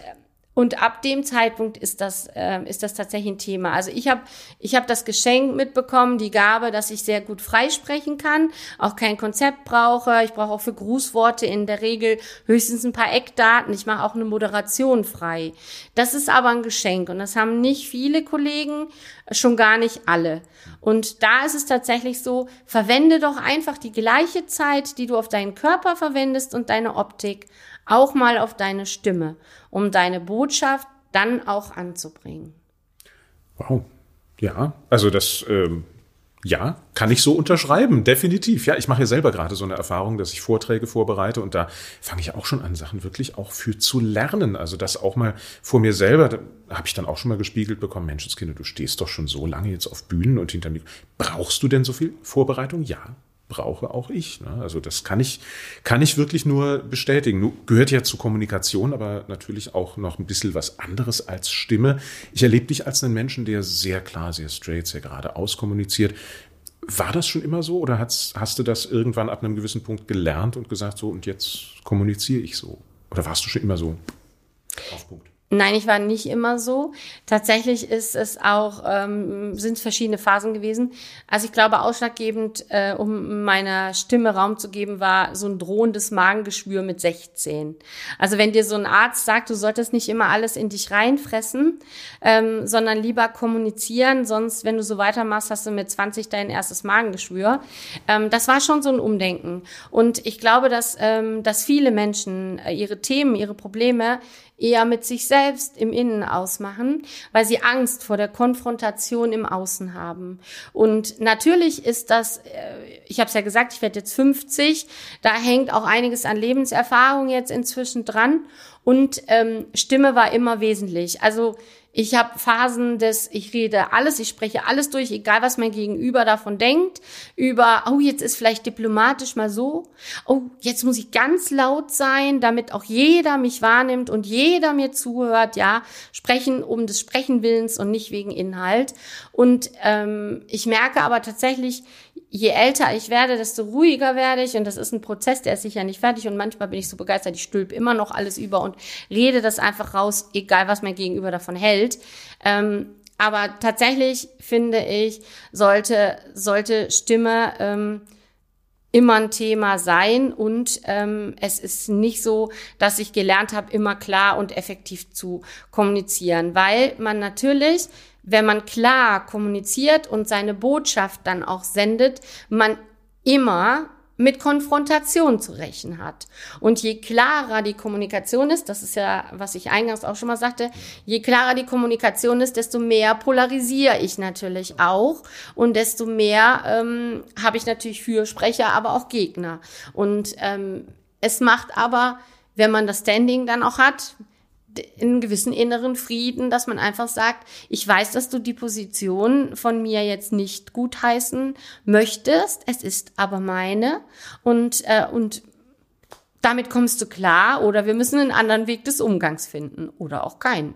und ab dem Zeitpunkt ist das, äh, ist das tatsächlich ein Thema. Also ich habe ich hab das Geschenk mitbekommen, die Gabe, dass ich sehr gut freisprechen kann, auch kein Konzept brauche. Ich brauche auch für Grußworte in der Regel höchstens ein paar Eckdaten. Ich mache auch eine Moderation frei. Das ist aber ein Geschenk und das haben nicht viele Kollegen, schon gar nicht alle. Und da ist es tatsächlich so, verwende doch einfach die gleiche Zeit, die du auf deinen Körper verwendest und deine Optik auch mal auf deine Stimme, um deine Botschaft dann auch anzubringen. Wow. Ja, also das, ähm, ja, kann ich so unterschreiben, definitiv. Ja, ich mache ja selber gerade so eine Erfahrung, dass ich Vorträge vorbereite und da fange ich auch schon an, Sachen wirklich auch für zu lernen. Also das auch mal vor mir selber, da habe ich dann auch schon mal gespiegelt bekommen, Menschenskinder, du stehst doch schon so lange jetzt auf Bühnen und hinter mir. Brauchst du denn so viel Vorbereitung? Ja, brauche auch ich. Ne? Also das kann ich, kann ich wirklich nur bestätigen. Gehört ja zur Kommunikation, aber natürlich auch noch ein bisschen was anderes als Stimme. Ich erlebe dich als einen Menschen, der sehr klar, sehr straight, sehr geradeaus kommuniziert. War das schon immer so oder hast, hast du das irgendwann ab einem gewissen Punkt gelernt und gesagt, so und jetzt kommuniziere ich so? Oder warst du schon immer so auf Punkt? Nein, ich war nicht immer so. Tatsächlich ist es auch, ähm, sind verschiedene Phasen gewesen. Also ich glaube, ausschlaggebend, äh, um meiner Stimme Raum zu geben, war so ein drohendes Magengeschwür mit 16. Also wenn dir so ein Arzt sagt, du solltest nicht immer alles in dich reinfressen, ähm, sondern lieber kommunizieren, sonst, wenn du so weitermachst, hast du mit 20 dein erstes Magengeschwür. Ähm, das war schon so ein Umdenken. Und ich glaube, dass, ähm, dass viele Menschen äh, ihre Themen, ihre Probleme eher mit sich selbst im Innen ausmachen, weil sie Angst vor der Konfrontation im Außen haben. Und natürlich ist das, äh, ich habe es ja gesagt, ich werde jetzt 50, da hängt auch einiges an Lebenserfahrung jetzt inzwischen dran. Und ähm, Stimme war immer wesentlich. Also ich habe Phasen des, ich rede alles, ich spreche alles durch, egal was mein Gegenüber davon denkt, über, oh, jetzt ist vielleicht diplomatisch mal so, oh, jetzt muss ich ganz laut sein, damit auch jeder mich wahrnimmt und jeder mir zuhört, ja, sprechen um des Sprechenwillens und nicht wegen Inhalt. Und ähm, ich merke aber tatsächlich, je älter ich werde, desto ruhiger werde ich. Und das ist ein Prozess, der ist sicher nicht fertig. Und manchmal bin ich so begeistert, ich stülp immer noch alles über und rede das einfach raus, egal was mein Gegenüber davon hält. Ähm, aber tatsächlich finde ich, sollte, sollte Stimme ähm, immer ein Thema sein und ähm, es ist nicht so, dass ich gelernt habe, immer klar und effektiv zu kommunizieren, weil man natürlich, wenn man klar kommuniziert und seine Botschaft dann auch sendet, man immer mit Konfrontation zu rechnen hat. Und je klarer die Kommunikation ist, das ist ja, was ich eingangs auch schon mal sagte, je klarer die Kommunikation ist, desto mehr polarisiere ich natürlich auch und desto mehr ähm, habe ich natürlich Fürsprecher, aber auch Gegner. Und ähm, es macht aber, wenn man das Standing dann auch hat, einen gewissen inneren Frieden, dass man einfach sagt, ich weiß, dass du die Position von mir jetzt nicht gutheißen möchtest, es ist aber meine und, äh, und damit kommst du klar oder wir müssen einen anderen Weg des Umgangs finden oder auch keinen.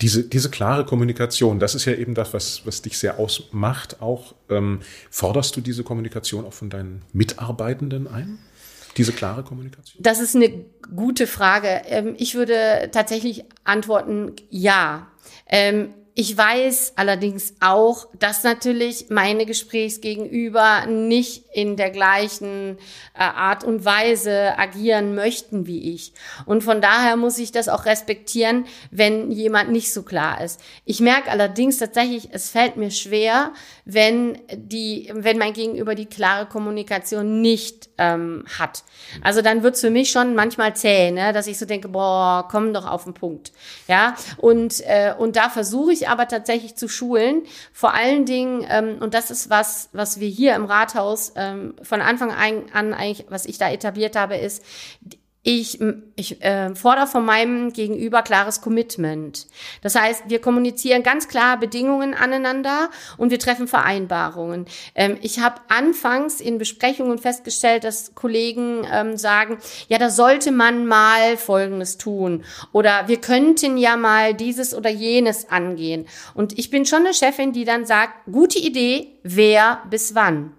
Diese, diese klare Kommunikation, das ist ja eben das, was, was dich sehr ausmacht. Auch ähm, forderst du diese Kommunikation auch von deinen Mitarbeitenden ein? Diese klare Kommunikation? Das ist eine gute Frage. Ähm, ich würde tatsächlich antworten, ja. Ähm, ich weiß allerdings auch, dass natürlich meine Gesprächsgegenüber nicht in der gleichen äh, Art und Weise agieren möchten wie ich. Und von daher muss ich das auch respektieren, wenn jemand nicht so klar ist. Ich merke allerdings tatsächlich, es fällt mir schwer, wenn die, wenn mein Gegenüber die klare Kommunikation nicht ähm, hat. Also dann wird's für mich schon manchmal zäh, ne? dass ich so denke, boah, komm doch auf den Punkt. Ja, und, äh, und da versuche ich aber tatsächlich zu schulen. Vor allen Dingen, ähm, und das ist was, was wir hier im Rathaus ähm, von Anfang an eigentlich, was ich da etabliert habe, ist, ich, ich äh, fordere von meinem Gegenüber klares Commitment. Das heißt, wir kommunizieren ganz klar Bedingungen aneinander und wir treffen Vereinbarungen. Ähm, ich habe anfangs in Besprechungen festgestellt, dass Kollegen ähm, sagen, ja, da sollte man mal Folgendes tun oder wir könnten ja mal dieses oder jenes angehen. Und ich bin schon eine Chefin, die dann sagt, gute Idee, wer bis wann.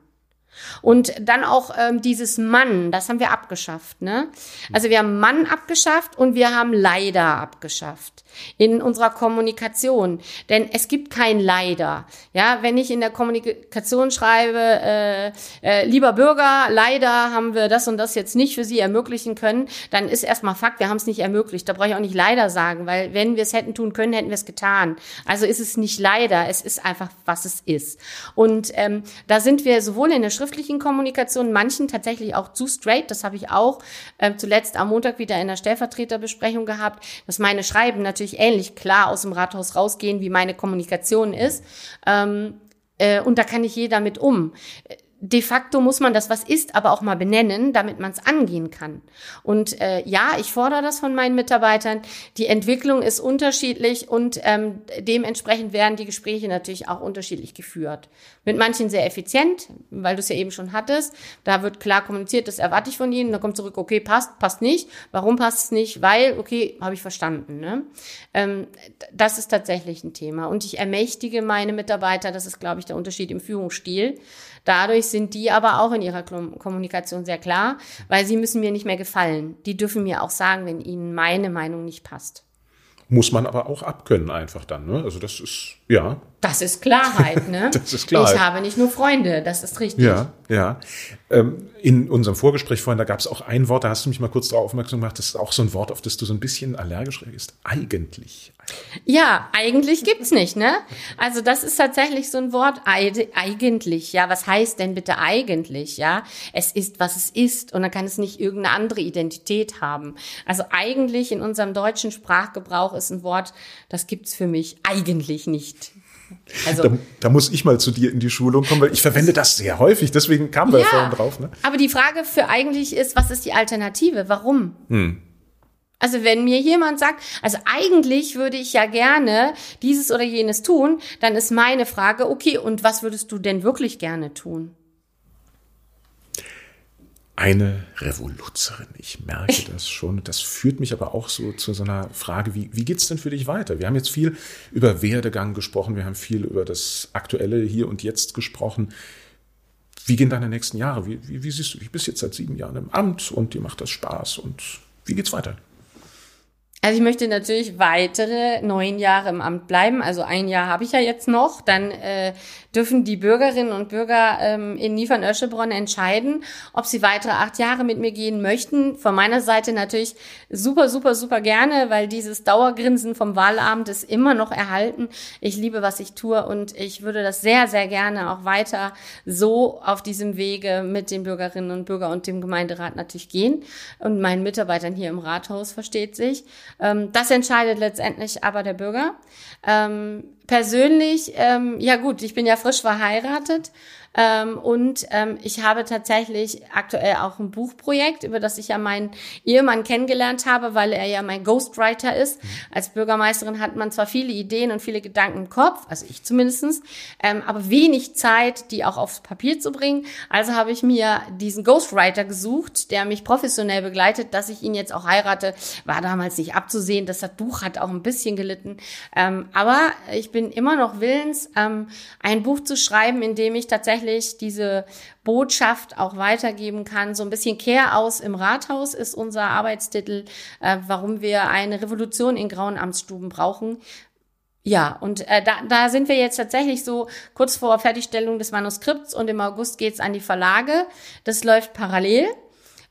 Und dann auch ähm, dieses Mann, das haben wir abgeschafft. Ne? Also wir haben Mann abgeschafft und wir haben leider abgeschafft in unserer Kommunikation. Denn es gibt kein leider. Ja, wenn ich in der Kommunikation schreibe, äh, äh, lieber Bürger, leider haben wir das und das jetzt nicht für Sie ermöglichen können, dann ist erstmal Fakt, wir haben es nicht ermöglicht. Da brauche ich auch nicht leider sagen, weil wenn wir es hätten tun können, hätten wir es getan. Also ist es nicht leider, es ist einfach, was es ist. Und ähm, da sind wir sowohl in der schriftlichen Kommunikation, manchen tatsächlich auch zu straight, das habe ich auch äh, zuletzt am Montag wieder in der Stellvertreterbesprechung gehabt, dass meine Schreiben natürlich ähnlich klar aus dem Rathaus rausgehen, wie meine Kommunikation ist. Ähm, äh, und da kann nicht jeder mit um de facto muss man das, was ist, aber auch mal benennen, damit man es angehen kann. Und äh, ja, ich fordere das von meinen Mitarbeitern. Die Entwicklung ist unterschiedlich und ähm, dementsprechend werden die Gespräche natürlich auch unterschiedlich geführt. Mit manchen sehr effizient, weil du es ja eben schon hattest. Da wird klar kommuniziert, das erwarte ich von ihnen. Dann kommt zurück, okay, passt, passt nicht. Warum passt es nicht? Weil, okay, habe ich verstanden. Ne? Ähm, das ist tatsächlich ein Thema. Und ich ermächtige meine Mitarbeiter, das ist, glaube ich, der Unterschied im Führungsstil Dadurch sind die aber auch in ihrer Kommunikation sehr klar, weil sie müssen mir nicht mehr gefallen. Die dürfen mir auch sagen, wenn ihnen meine Meinung nicht passt. Muss man aber auch abkönnen einfach dann, ne? Also das ist, ja. Das ist Klarheit, ne? das ist Klarheit. Ich habe nicht nur Freunde, das ist richtig. Ja, ja. Ähm, in unserem Vorgespräch vorhin, da gab es auch ein Wort, da hast du mich mal kurz darauf aufmerksam gemacht, das ist auch so ein Wort, auf das du so ein bisschen allergisch reagierst. Eigentlich. Ja, eigentlich gibt's nicht, ne? Also das ist tatsächlich so ein Wort, eigentlich, ja. Was heißt denn bitte eigentlich, ja? Es ist, was es ist und dann kann es nicht irgendeine andere Identität haben. Also eigentlich in unserem deutschen Sprachgebrauch ist ein Wort, das gibt's für mich eigentlich nicht. Also, da, da, muss ich mal zu dir in die Schulung kommen, weil ich verwende das sehr häufig, deswegen kam wir ja, vorhin drauf. Ne? Aber die Frage für eigentlich ist, was ist die Alternative? Warum? Hm. Also wenn mir jemand sagt, also eigentlich würde ich ja gerne dieses oder jenes tun, dann ist meine Frage, okay, und was würdest du denn wirklich gerne tun? Eine Revoluzerin. Ich merke das schon. Das führt mich aber auch so zu so einer Frage, wie, wie geht's denn für dich weiter? Wir haben jetzt viel über Werdegang gesprochen, wir haben viel über das aktuelle Hier und Jetzt gesprochen. Wie gehen deine nächsten Jahre? Wie, wie, wie siehst du dich? Du bist jetzt seit sieben Jahren im Amt und dir macht das Spaß und wie geht's weiter? Also ich möchte natürlich weitere neun Jahre im Amt bleiben. Also ein Jahr habe ich ja jetzt noch. Dann äh, dürfen die Bürgerinnen und Bürger ähm, in Niefern-Öschelbronn entscheiden, ob sie weitere acht Jahre mit mir gehen möchten. Von meiner Seite natürlich super, super, super gerne, weil dieses Dauergrinsen vom Wahlabend ist immer noch erhalten. Ich liebe, was ich tue und ich würde das sehr, sehr gerne auch weiter so auf diesem Wege mit den Bürgerinnen und Bürgern und dem Gemeinderat natürlich gehen und meinen Mitarbeitern hier im Rathaus versteht sich. Ähm, das entscheidet letztendlich aber der Bürger. Ähm, persönlich, ähm, ja gut, ich bin ja frisch verheiratet ähm, und ähm, ich habe tatsächlich aktuell auch ein Buchprojekt, über das ich ja meinen Ehemann kennengelernt habe, weil er ja mein Ghostwriter ist. Mhm. Als Bürgermeisterin hat man zwar viele Ideen und viele Gedanken im Kopf, also ich zumindestens, ähm, aber wenig Zeit, die auch aufs Papier zu bringen. Also habe ich mir diesen Ghostwriter gesucht, der mich professionell begleitet, dass ich ihn jetzt auch heirate, war damals nicht abzusehen. Das Buch hat auch ein bisschen gelitten. Ähm, aber ich bin immer noch willens, ähm, ein Buch zu schreiben, in dem ich tatsächlich tatsächlich diese Botschaft auch weitergeben kann. So ein bisschen Kehr aus im Rathaus ist unser Arbeitstitel, äh, warum wir eine Revolution in grauen Amtsstuben brauchen. Ja, und äh, da, da sind wir jetzt tatsächlich so kurz vor Fertigstellung des Manuskripts und im August geht's an die Verlage. Das läuft parallel.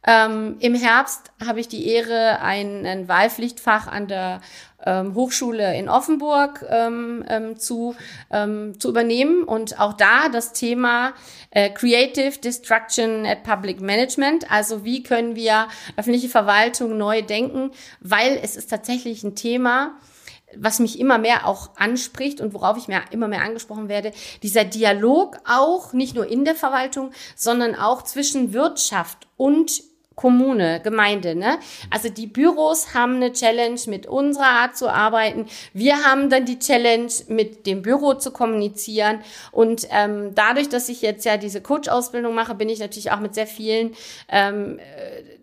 Ähm, Im Herbst habe ich die Ehre, ein, ein Wahlpflichtfach an der ähm, Hochschule in Offenburg ähm, ähm, zu, ähm, zu übernehmen. Und auch da das Thema äh, Creative Destruction at Public Management, also wie können wir öffentliche Verwaltung neu denken, weil es ist tatsächlich ein Thema, was mich immer mehr auch anspricht und worauf ich mir immer mehr angesprochen werde, dieser Dialog auch nicht nur in der Verwaltung, sondern auch zwischen Wirtschaft und Kommune, Gemeinde. Ne? Also die Büros haben eine Challenge, mit unserer Art zu arbeiten. Wir haben dann die Challenge, mit dem Büro zu kommunizieren. Und ähm, dadurch, dass ich jetzt ja diese Coach-Ausbildung mache, bin ich natürlich auch mit sehr vielen ähm, äh,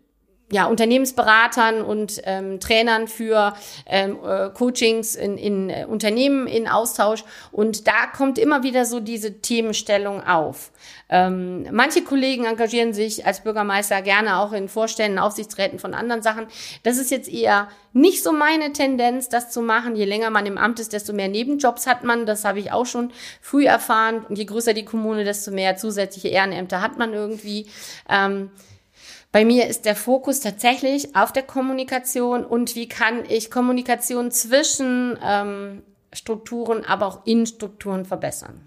ja, Unternehmensberatern und ähm, Trainern für ähm, äh, Coachings in, in äh, Unternehmen in Austausch. Und da kommt immer wieder so diese Themenstellung auf. Ähm, manche Kollegen engagieren sich als Bürgermeister gerne auch in Vorständen, Aufsichtsräten von anderen Sachen. Das ist jetzt eher nicht so meine Tendenz, das zu machen. Je länger man im Amt ist, desto mehr Nebenjobs hat man. Das habe ich auch schon früh erfahren. Und je größer die Kommune, desto mehr zusätzliche Ehrenämter hat man irgendwie. Ähm, bei mir ist der Fokus tatsächlich auf der Kommunikation und wie kann ich Kommunikation zwischen ähm, Strukturen, aber auch in Strukturen verbessern.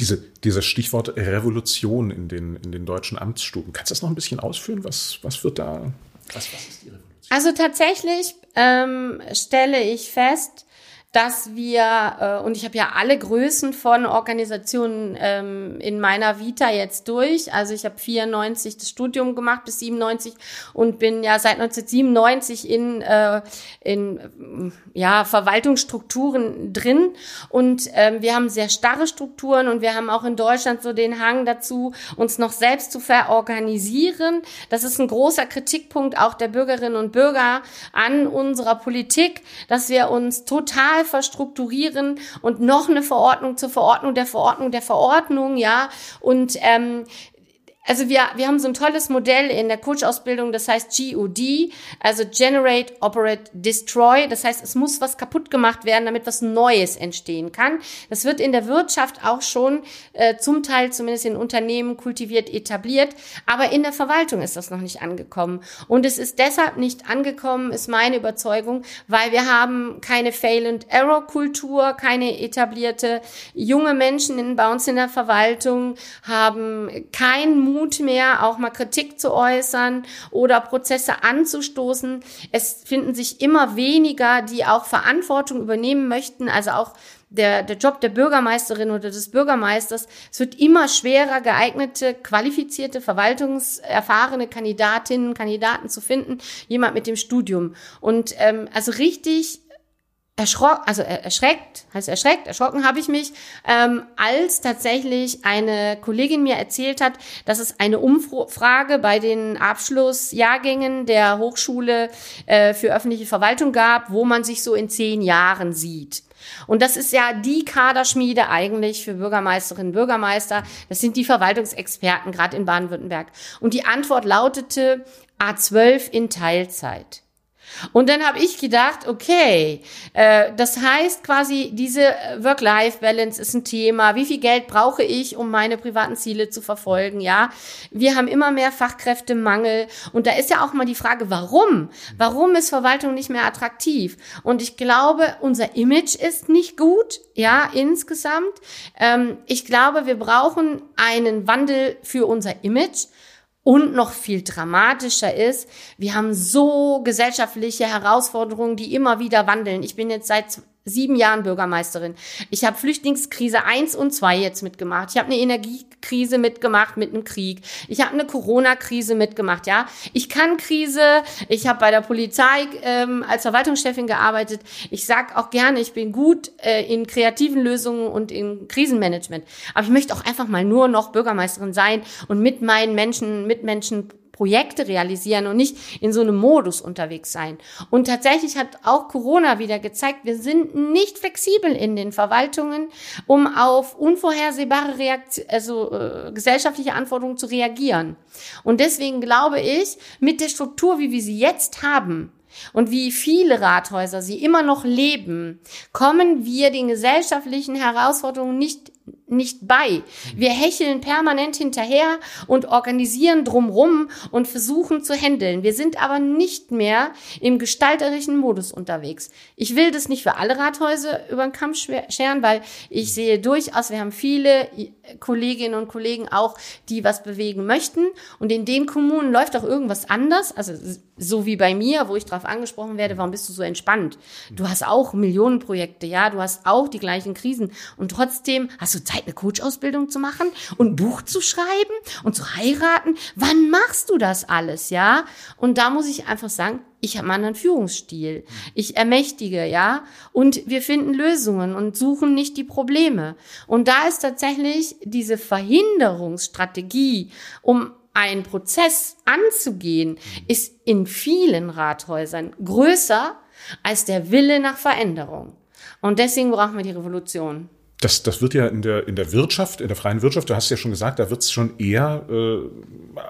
Diese, dieses Stichwort Revolution in den, in den deutschen Amtsstuben, kannst du das noch ein bisschen ausführen? Was, was wird da, was, was ist die Revolution? Also tatsächlich ähm, stelle ich fest, dass wir, äh, und ich habe ja alle Größen von Organisationen ähm, in meiner Vita jetzt durch. Also ich habe 94 das Studium gemacht bis 97 und bin ja seit 1997 in, äh, in ja, Verwaltungsstrukturen drin. Und ähm, wir haben sehr starre Strukturen und wir haben auch in Deutschland so den Hang dazu, uns noch selbst zu verorganisieren. Das ist ein großer Kritikpunkt auch der Bürgerinnen und Bürger an unserer Politik, dass wir uns total total verstrukturieren und noch eine Verordnung zur Verordnung der Verordnung der Verordnung, ja. Und ähm, also wir, wir haben so ein tolles Modell in der Coach-Ausbildung, das heißt GOD, also Generate, Operate, Destroy. Das heißt, es muss was kaputt gemacht werden, damit was Neues entstehen kann. Das wird in der Wirtschaft auch schon äh, zum Teil zumindest in Unternehmen kultiviert, etabliert. Aber in der Verwaltung ist das noch nicht angekommen. Und es ist deshalb nicht angekommen, ist meine Überzeugung, weil wir haben keine Fail-and-Error-Kultur, keine etablierte junge Menschen in, bei uns in der Verwaltung haben keinen Mut mehr, auch mal Kritik zu äußern oder Prozesse anzustoßen. Es finden sich immer weniger, die auch Verantwortung übernehmen möchten, also auch der, der Job der Bürgermeisterin oder des Bürgermeisters. Es wird immer schwerer, geeignete, qualifizierte, verwaltungserfahrene Kandidatinnen, Kandidaten zu finden, jemand mit dem Studium. Und ähm, also richtig erschrocken, also erschreckt, heißt erschreckt, erschrocken habe ich mich, ähm, als tatsächlich eine Kollegin mir erzählt hat, dass es eine Umfrage bei den Abschlussjahrgängen der Hochschule äh, für öffentliche Verwaltung gab, wo man sich so in zehn Jahren sieht. Und das ist ja die Kaderschmiede eigentlich für Bürgermeisterinnen und Bürgermeister. Das sind die Verwaltungsexperten, gerade in Baden-Württemberg. Und die Antwort lautete A12 in Teilzeit. Und dann habe ich gedacht, okay, äh, das heißt quasi, diese Work-Life-Balance ist ein Thema. Wie viel Geld brauche ich, um meine privaten Ziele zu verfolgen? Ja, wir haben immer mehr Fachkräftemangel. Und da ist ja auch mal die Frage, warum? Warum ist Verwaltung nicht mehr attraktiv? Und ich glaube, unser Image ist nicht gut, ja, insgesamt. Ähm, ich glaube, wir brauchen einen Wandel für unser Image. Und noch viel dramatischer ist, wir haben so gesellschaftliche Herausforderungen, die immer wieder wandeln. Ich bin jetzt seit sieben Jahren Bürgermeisterin. Ich habe Flüchtlingskrise eins und zwei jetzt mitgemacht. Ich habe eine Energiekrise mitgemacht mit einem Krieg. Ich habe eine Corona-Krise mitgemacht. Ja, ich kann Krise. Ich habe bei der Polizei ähm, als Verwaltungschefin gearbeitet. Ich sag auch gerne, ich bin gut äh, in kreativen Lösungen und in Krisenmanagement. Aber ich möchte auch einfach mal nur noch Bürgermeisterin sein und mit meinen Menschen, Mitmenschen Projekte realisieren und nicht in so einem Modus unterwegs sein. Und tatsächlich hat auch Corona wieder gezeigt, wir sind nicht flexibel in den Verwaltungen, um auf unvorhersehbare Reaktion, also äh, gesellschaftliche Anforderungen zu reagieren. Und deswegen glaube ich, mit der Struktur, wie wir sie jetzt haben, und wie viele Rathäuser sie immer noch leben, kommen wir den gesellschaftlichen Herausforderungen nicht nicht bei. Wir hecheln permanent hinterher und organisieren drumrum und versuchen zu handeln. Wir sind aber nicht mehr im gestalterischen Modus unterwegs. Ich will das nicht für alle Rathäuser über den Kamm scheren, weil ich sehe durchaus, wir haben viele Kolleginnen und Kollegen auch, die was bewegen möchten. Und in den Kommunen läuft auch irgendwas anders. Also so wie bei mir, wo ich darauf angesprochen werde, warum bist du so entspannt? Du hast auch Millionenprojekte, ja, du hast auch die gleichen Krisen und trotzdem hast du Zeit, eine Coach-Ausbildung zu machen und ein Buch zu schreiben und zu heiraten. Wann machst du das alles, ja? Und da muss ich einfach sagen, ich habe einen anderen Führungsstil. Ich ermächtige, ja. Und wir finden Lösungen und suchen nicht die Probleme. Und da ist tatsächlich diese Verhinderungsstrategie, um einen Prozess anzugehen, ist in vielen Rathäusern größer als der Wille nach Veränderung. Und deswegen brauchen wir die Revolution. Das, das wird ja in der, in der Wirtschaft, in der freien Wirtschaft, du hast ja schon gesagt, da wird es schon eher äh,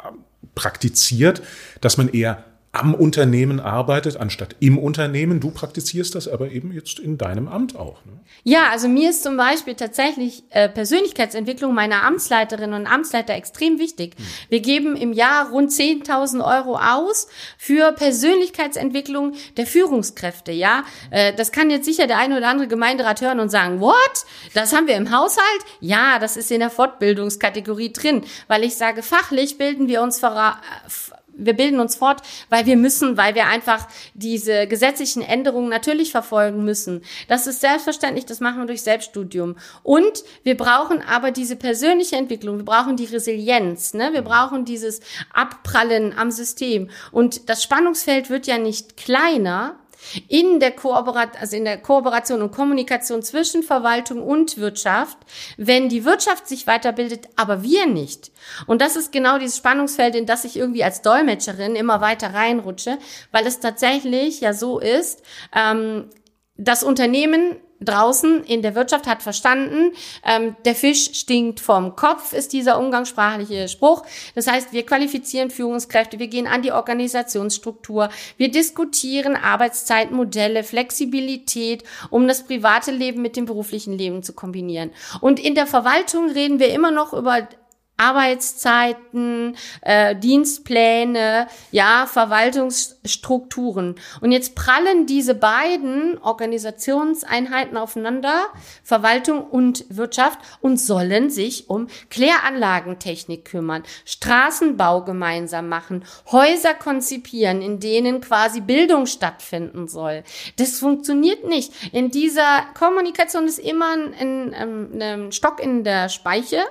praktiziert, dass man eher am Unternehmen arbeitet, anstatt im Unternehmen. Du praktizierst das aber eben jetzt in deinem Amt auch. Ne? Ja, also mir ist zum Beispiel tatsächlich äh, Persönlichkeitsentwicklung meiner Amtsleiterinnen und Amtsleiter extrem wichtig. Hm. Wir geben im Jahr rund 10.000 Euro aus für Persönlichkeitsentwicklung der Führungskräfte. Ja, äh, das kann jetzt sicher der eine oder andere Gemeinderat hören und sagen, what? Das haben wir im Haushalt? Ja, das ist in der Fortbildungskategorie drin, weil ich sage, fachlich bilden wir uns vor wir bilden uns fort, weil wir müssen, weil wir einfach diese gesetzlichen Änderungen natürlich verfolgen müssen. Das ist selbstverständlich, das machen wir durch Selbststudium. Und wir brauchen aber diese persönliche Entwicklung, wir brauchen die Resilienz, ne? wir brauchen dieses Abprallen am System. Und das Spannungsfeld wird ja nicht kleiner, in der, Kooperation, also in der Kooperation und Kommunikation zwischen Verwaltung und Wirtschaft, wenn die Wirtschaft sich weiterbildet, aber wir nicht. Und das ist genau dieses Spannungsfeld, in das ich irgendwie als Dolmetscherin immer weiter reinrutsche, weil es tatsächlich ja so ist, ähm, das Unternehmen draußen in der Wirtschaft hat verstanden, ähm, der Fisch stinkt vom Kopf, ist dieser umgangssprachliche Spruch. Das heißt, wir qualifizieren Führungskräfte, wir gehen an die Organisationsstruktur, wir diskutieren Arbeitszeitmodelle, Flexibilität, um das private Leben mit dem beruflichen Leben zu kombinieren. Und in der Verwaltung reden wir immer noch über Arbeitszeiten, äh, Dienstpläne, ja, Verwaltungsstrukturen. Und jetzt prallen diese beiden Organisationseinheiten aufeinander, Verwaltung und Wirtschaft, und sollen sich um Kläranlagentechnik kümmern, Straßenbau gemeinsam machen, Häuser konzipieren, in denen quasi Bildung stattfinden soll. Das funktioniert nicht. In dieser Kommunikation ist immer ein, ein, ein, ein Stock in der Speiche.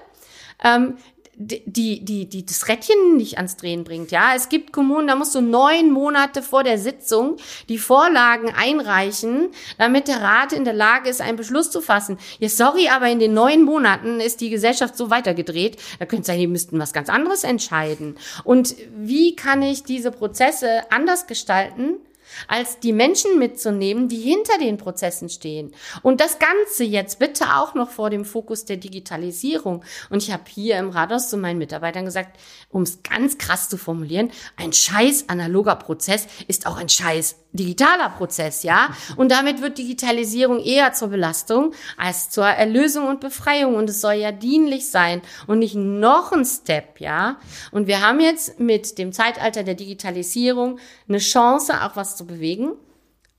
Ähm, die, die, die das Rädchen nicht ans Drehen bringt. Ja, es gibt Kommunen, da musst du neun Monate vor der Sitzung die Vorlagen einreichen, damit der Rat in der Lage ist, einen Beschluss zu fassen. Ja, sorry, aber in den neun Monaten ist die Gesellschaft so weitergedreht. Da könnte sein, die müssten was ganz anderes entscheiden. Und wie kann ich diese Prozesse anders gestalten? Als die Menschen mitzunehmen, die hinter den Prozessen stehen. Und das Ganze jetzt bitte auch noch vor dem Fokus der Digitalisierung. Und ich habe hier im Rathaus zu meinen Mitarbeitern gesagt, um es ganz krass zu formulieren, ein scheiß analoger Prozess ist auch ein scheiß digitaler Prozess, ja. Und damit wird Digitalisierung eher zur Belastung als zur Erlösung und Befreiung. Und es soll ja dienlich sein und nicht noch ein Step, ja. Und wir haben jetzt mit dem Zeitalter der Digitalisierung eine Chance, auch was zu bewegen,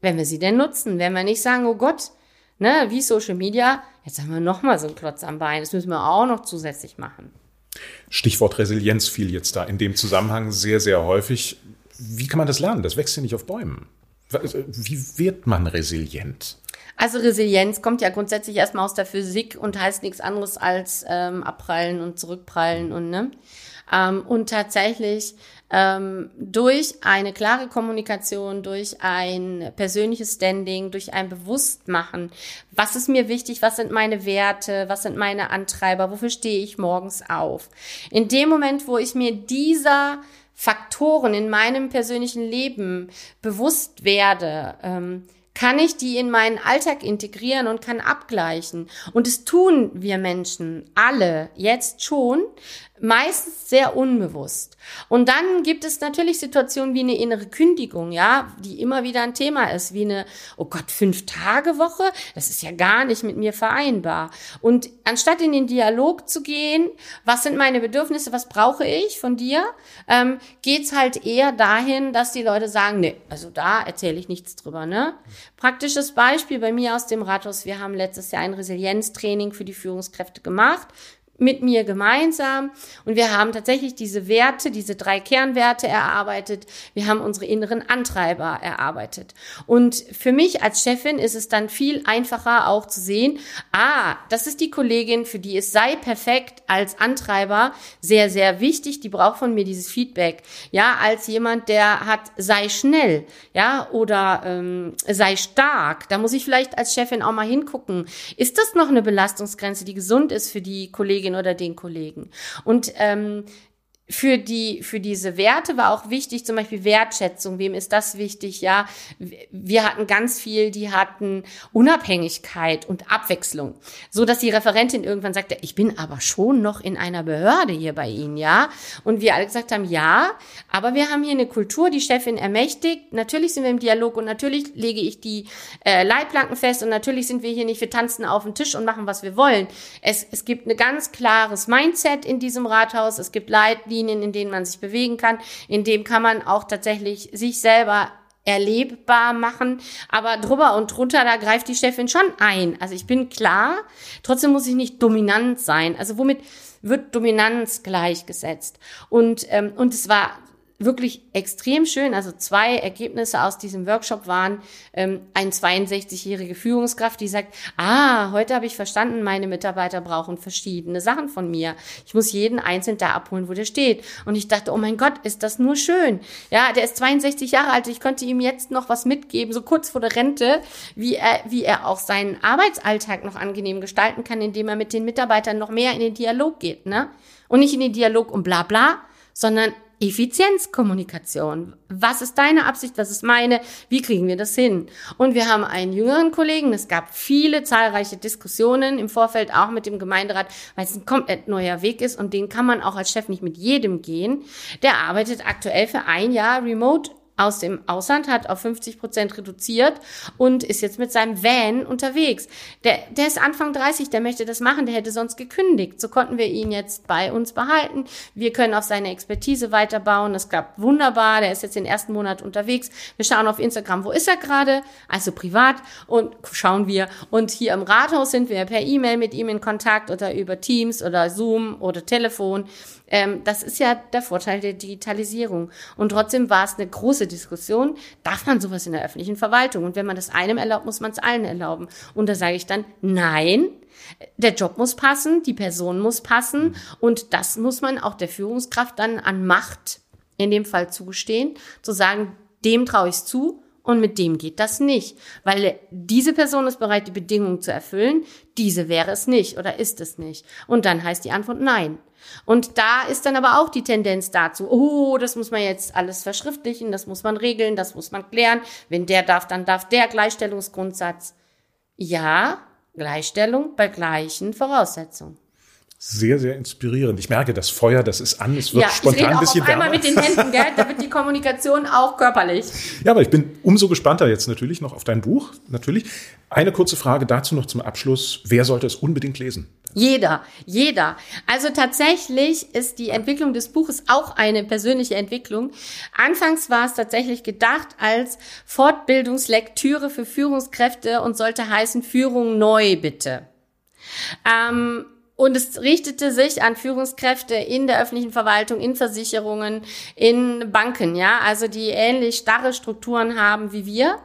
wenn wir sie denn nutzen. Wenn wir nicht sagen, oh Gott, ne, wie Social Media, jetzt haben wir noch mal so einen Klotz am Bein. Das müssen wir auch noch zusätzlich machen. Stichwort Resilienz fiel jetzt da in dem Zusammenhang sehr, sehr häufig. Wie kann man das lernen? Das wächst ja nicht auf Bäumen. Wie wird man resilient? Also Resilienz kommt ja grundsätzlich erstmal aus der Physik und heißt nichts anderes als ähm, abprallen und zurückprallen und ne. Ähm, und tatsächlich ähm, durch eine klare Kommunikation, durch ein persönliches Standing, durch ein Bewusstmachen, was ist mir wichtig, was sind meine Werte, was sind meine Antreiber, wofür stehe ich morgens auf. In dem Moment, wo ich mir dieser Faktoren in meinem persönlichen Leben bewusst werde, ähm, kann ich die in meinen Alltag integrieren und kann abgleichen. Und es tun wir Menschen alle jetzt schon, meistens sehr unbewusst. Und dann gibt es natürlich Situationen wie eine innere Kündigung, ja, die immer wieder ein Thema ist, wie eine, oh Gott, fünf Tage Woche, das ist ja gar nicht mit mir vereinbar. Und anstatt in den Dialog zu gehen, was sind meine Bedürfnisse, was brauche ich von dir, ähm, geht's halt eher dahin, dass die Leute sagen, nee, also da erzähle ich nichts drüber, ne? Praktisches Beispiel bei mir aus dem Rathaus, wir haben letztes Jahr ein Resilienztraining für die Führungskräfte gemacht mit mir gemeinsam und wir haben tatsächlich diese Werte, diese drei Kernwerte erarbeitet. Wir haben unsere inneren Antreiber erarbeitet. Und für mich als Chefin ist es dann viel einfacher auch zu sehen, ah, das ist die Kollegin, für die es sei perfekt als Antreiber sehr, sehr wichtig. Die braucht von mir dieses Feedback. Ja, als jemand, der hat, sei schnell, ja, oder ähm, sei stark. Da muss ich vielleicht als Chefin auch mal hingucken. Ist das noch eine Belastungsgrenze, die gesund ist für die Kollegin? Oder den Kollegen. Und ähm, für die, für diese Werte war auch wichtig, zum Beispiel Wertschätzung. Wem ist das wichtig? Ja, wir hatten ganz viel, die hatten Unabhängigkeit und Abwechslung. So dass die Referentin irgendwann sagte, ich bin aber schon noch in einer Behörde hier bei Ihnen, ja? Und wir alle gesagt haben, ja, aber wir haben hier eine Kultur, die Chefin ermächtigt. Natürlich sind wir im Dialog und natürlich lege ich die äh, Leitplanken fest und natürlich sind wir hier nicht, wir tanzen auf den Tisch und machen, was wir wollen. Es, es gibt ein ganz klares Mindset in diesem Rathaus. Es gibt Leitlinien Linien, in denen man sich bewegen kann. In dem kann man auch tatsächlich sich selber erlebbar machen. Aber drüber und drunter, da greift die Chefin schon ein. Also ich bin klar, trotzdem muss ich nicht dominant sein. Also womit wird Dominanz gleichgesetzt? Und, ähm, und es war wirklich extrem schön. Also zwei Ergebnisse aus diesem Workshop waren ähm, ein 62-jährige Führungskraft, die sagt, ah, heute habe ich verstanden, meine Mitarbeiter brauchen verschiedene Sachen von mir. Ich muss jeden einzeln da abholen, wo der steht. Und ich dachte, oh mein Gott, ist das nur schön. Ja, der ist 62 Jahre alt. Ich könnte ihm jetzt noch was mitgeben, so kurz vor der Rente, wie er, wie er auch seinen Arbeitsalltag noch angenehm gestalten kann, indem er mit den Mitarbeitern noch mehr in den Dialog geht, ne? Und nicht in den Dialog um bla bla, sondern Effizienzkommunikation. Was ist deine Absicht? Was ist meine? Wie kriegen wir das hin? Und wir haben einen jüngeren Kollegen. Es gab viele zahlreiche Diskussionen im Vorfeld auch mit dem Gemeinderat, weil es ein komplett neuer Weg ist und den kann man auch als Chef nicht mit jedem gehen. Der arbeitet aktuell für ein Jahr remote aus dem Ausland, hat auf 50 Prozent reduziert und ist jetzt mit seinem Van unterwegs. Der, der ist Anfang 30, der möchte das machen, der hätte sonst gekündigt. So konnten wir ihn jetzt bei uns behalten. Wir können auf seine Expertise weiterbauen. Das klappt wunderbar. Der ist jetzt den ersten Monat unterwegs. Wir schauen auf Instagram, wo ist er gerade? Also privat und schauen wir. Und hier im Rathaus sind wir per E-Mail mit ihm in Kontakt oder über Teams oder Zoom oder Telefon. Ähm, das ist ja der Vorteil der Digitalisierung. Und trotzdem war es eine große Diskussion. Darf man sowas in der öffentlichen Verwaltung? Und wenn man das einem erlaubt, muss man es allen erlauben. Und da sage ich dann, nein, der Job muss passen, die Person muss passen und das muss man auch der Führungskraft dann an Macht in dem Fall zugestehen, zu sagen, dem traue ich zu und mit dem geht das nicht, weil diese Person ist bereit, die Bedingungen zu erfüllen, diese wäre es nicht oder ist es nicht. Und dann heißt die Antwort nein. Und da ist dann aber auch die Tendenz dazu, oh, das muss man jetzt alles verschriftlichen, das muss man regeln, das muss man klären. Wenn der darf, dann darf der Gleichstellungsgrundsatz. Ja, Gleichstellung bei gleichen Voraussetzungen. Sehr, sehr inspirierend. Ich merke, das Feuer, das ist an, es wird ja, spontan ein bisschen auf einmal mit den Händen, gell? Da wird die Kommunikation auch körperlich. Ja, aber ich bin umso gespannter jetzt natürlich noch auf dein Buch, natürlich. Eine kurze Frage dazu noch zum Abschluss. Wer sollte es unbedingt lesen? Jeder, jeder. Also tatsächlich ist die Entwicklung des Buches auch eine persönliche Entwicklung. Anfangs war es tatsächlich gedacht als Fortbildungslektüre für Führungskräfte und sollte heißen Führung neu bitte. Ähm, und es richtete sich an Führungskräfte in der öffentlichen Verwaltung, in Versicherungen, in Banken, ja, also die ähnlich starre Strukturen haben wie wir.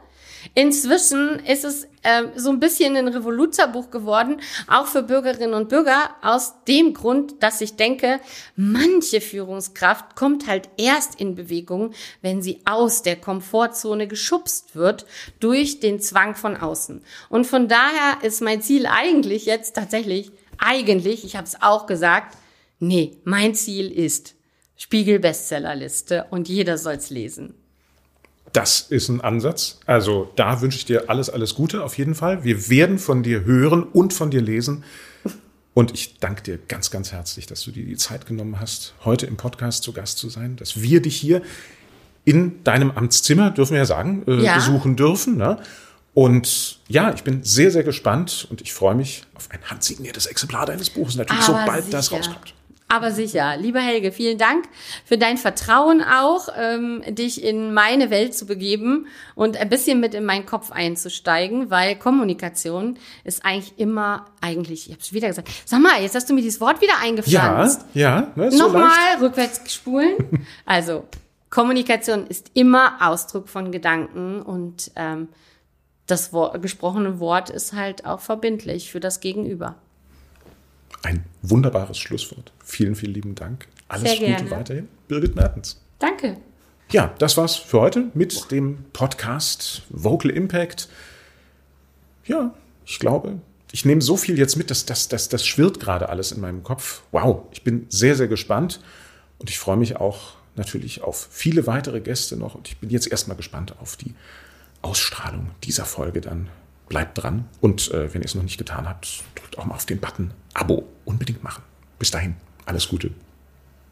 Inzwischen ist es äh, so ein bisschen ein Revoluterbuch geworden, auch für Bürgerinnen und Bürger, aus dem Grund, dass ich denke, manche Führungskraft kommt halt erst in Bewegung, wenn sie aus der Komfortzone geschubst wird durch den Zwang von außen. Und von daher ist mein Ziel eigentlich jetzt tatsächlich, eigentlich, ich habe es auch gesagt, nee, mein Ziel ist Spiegel Bestsellerliste und jeder soll's lesen. Das ist ein Ansatz. Also da wünsche ich dir alles, alles Gute auf jeden Fall. Wir werden von dir hören und von dir lesen. Und ich danke dir ganz, ganz herzlich, dass du dir die Zeit genommen hast, heute im Podcast zu Gast zu sein, dass wir dich hier in deinem Amtszimmer, dürfen wir ja sagen, äh, ja. besuchen dürfen. Ne? Und ja, ich bin sehr, sehr gespannt und ich freue mich auf ein handsigniertes Exemplar deines Buches, natürlich, Aber sobald sicher. das rauskommt. Aber sicher. Lieber Helge, vielen Dank für dein Vertrauen auch, ähm, dich in meine Welt zu begeben und ein bisschen mit in meinen Kopf einzusteigen, weil Kommunikation ist eigentlich immer, eigentlich, ich habe es wieder gesagt, sag mal, jetzt hast du mir dieses Wort wieder eingepflanzt. Ja, ja. Ne, Nochmal so rückwärts spulen. also, Kommunikation ist immer Ausdruck von Gedanken und ähm, das Wort, gesprochene Wort ist halt auch verbindlich für das Gegenüber. Ein wunderbares Schlusswort. Vielen, vielen lieben Dank. Alles Sehr Gute gerne. weiterhin. Birgit Mertens. Danke. Ja, das war's für heute mit dem Podcast Vocal Impact. Ja, ich glaube, ich nehme so viel jetzt mit, dass das, das, das schwirrt gerade alles in meinem Kopf. Wow, ich bin sehr, sehr gespannt und ich freue mich auch natürlich auf viele weitere Gäste noch und ich bin jetzt erstmal gespannt auf die Ausstrahlung dieser Folge dann. Bleibt dran und äh, wenn ihr es noch nicht getan habt, drückt auch mal auf den Button Abo unbedingt machen. Bis dahin, alles Gute.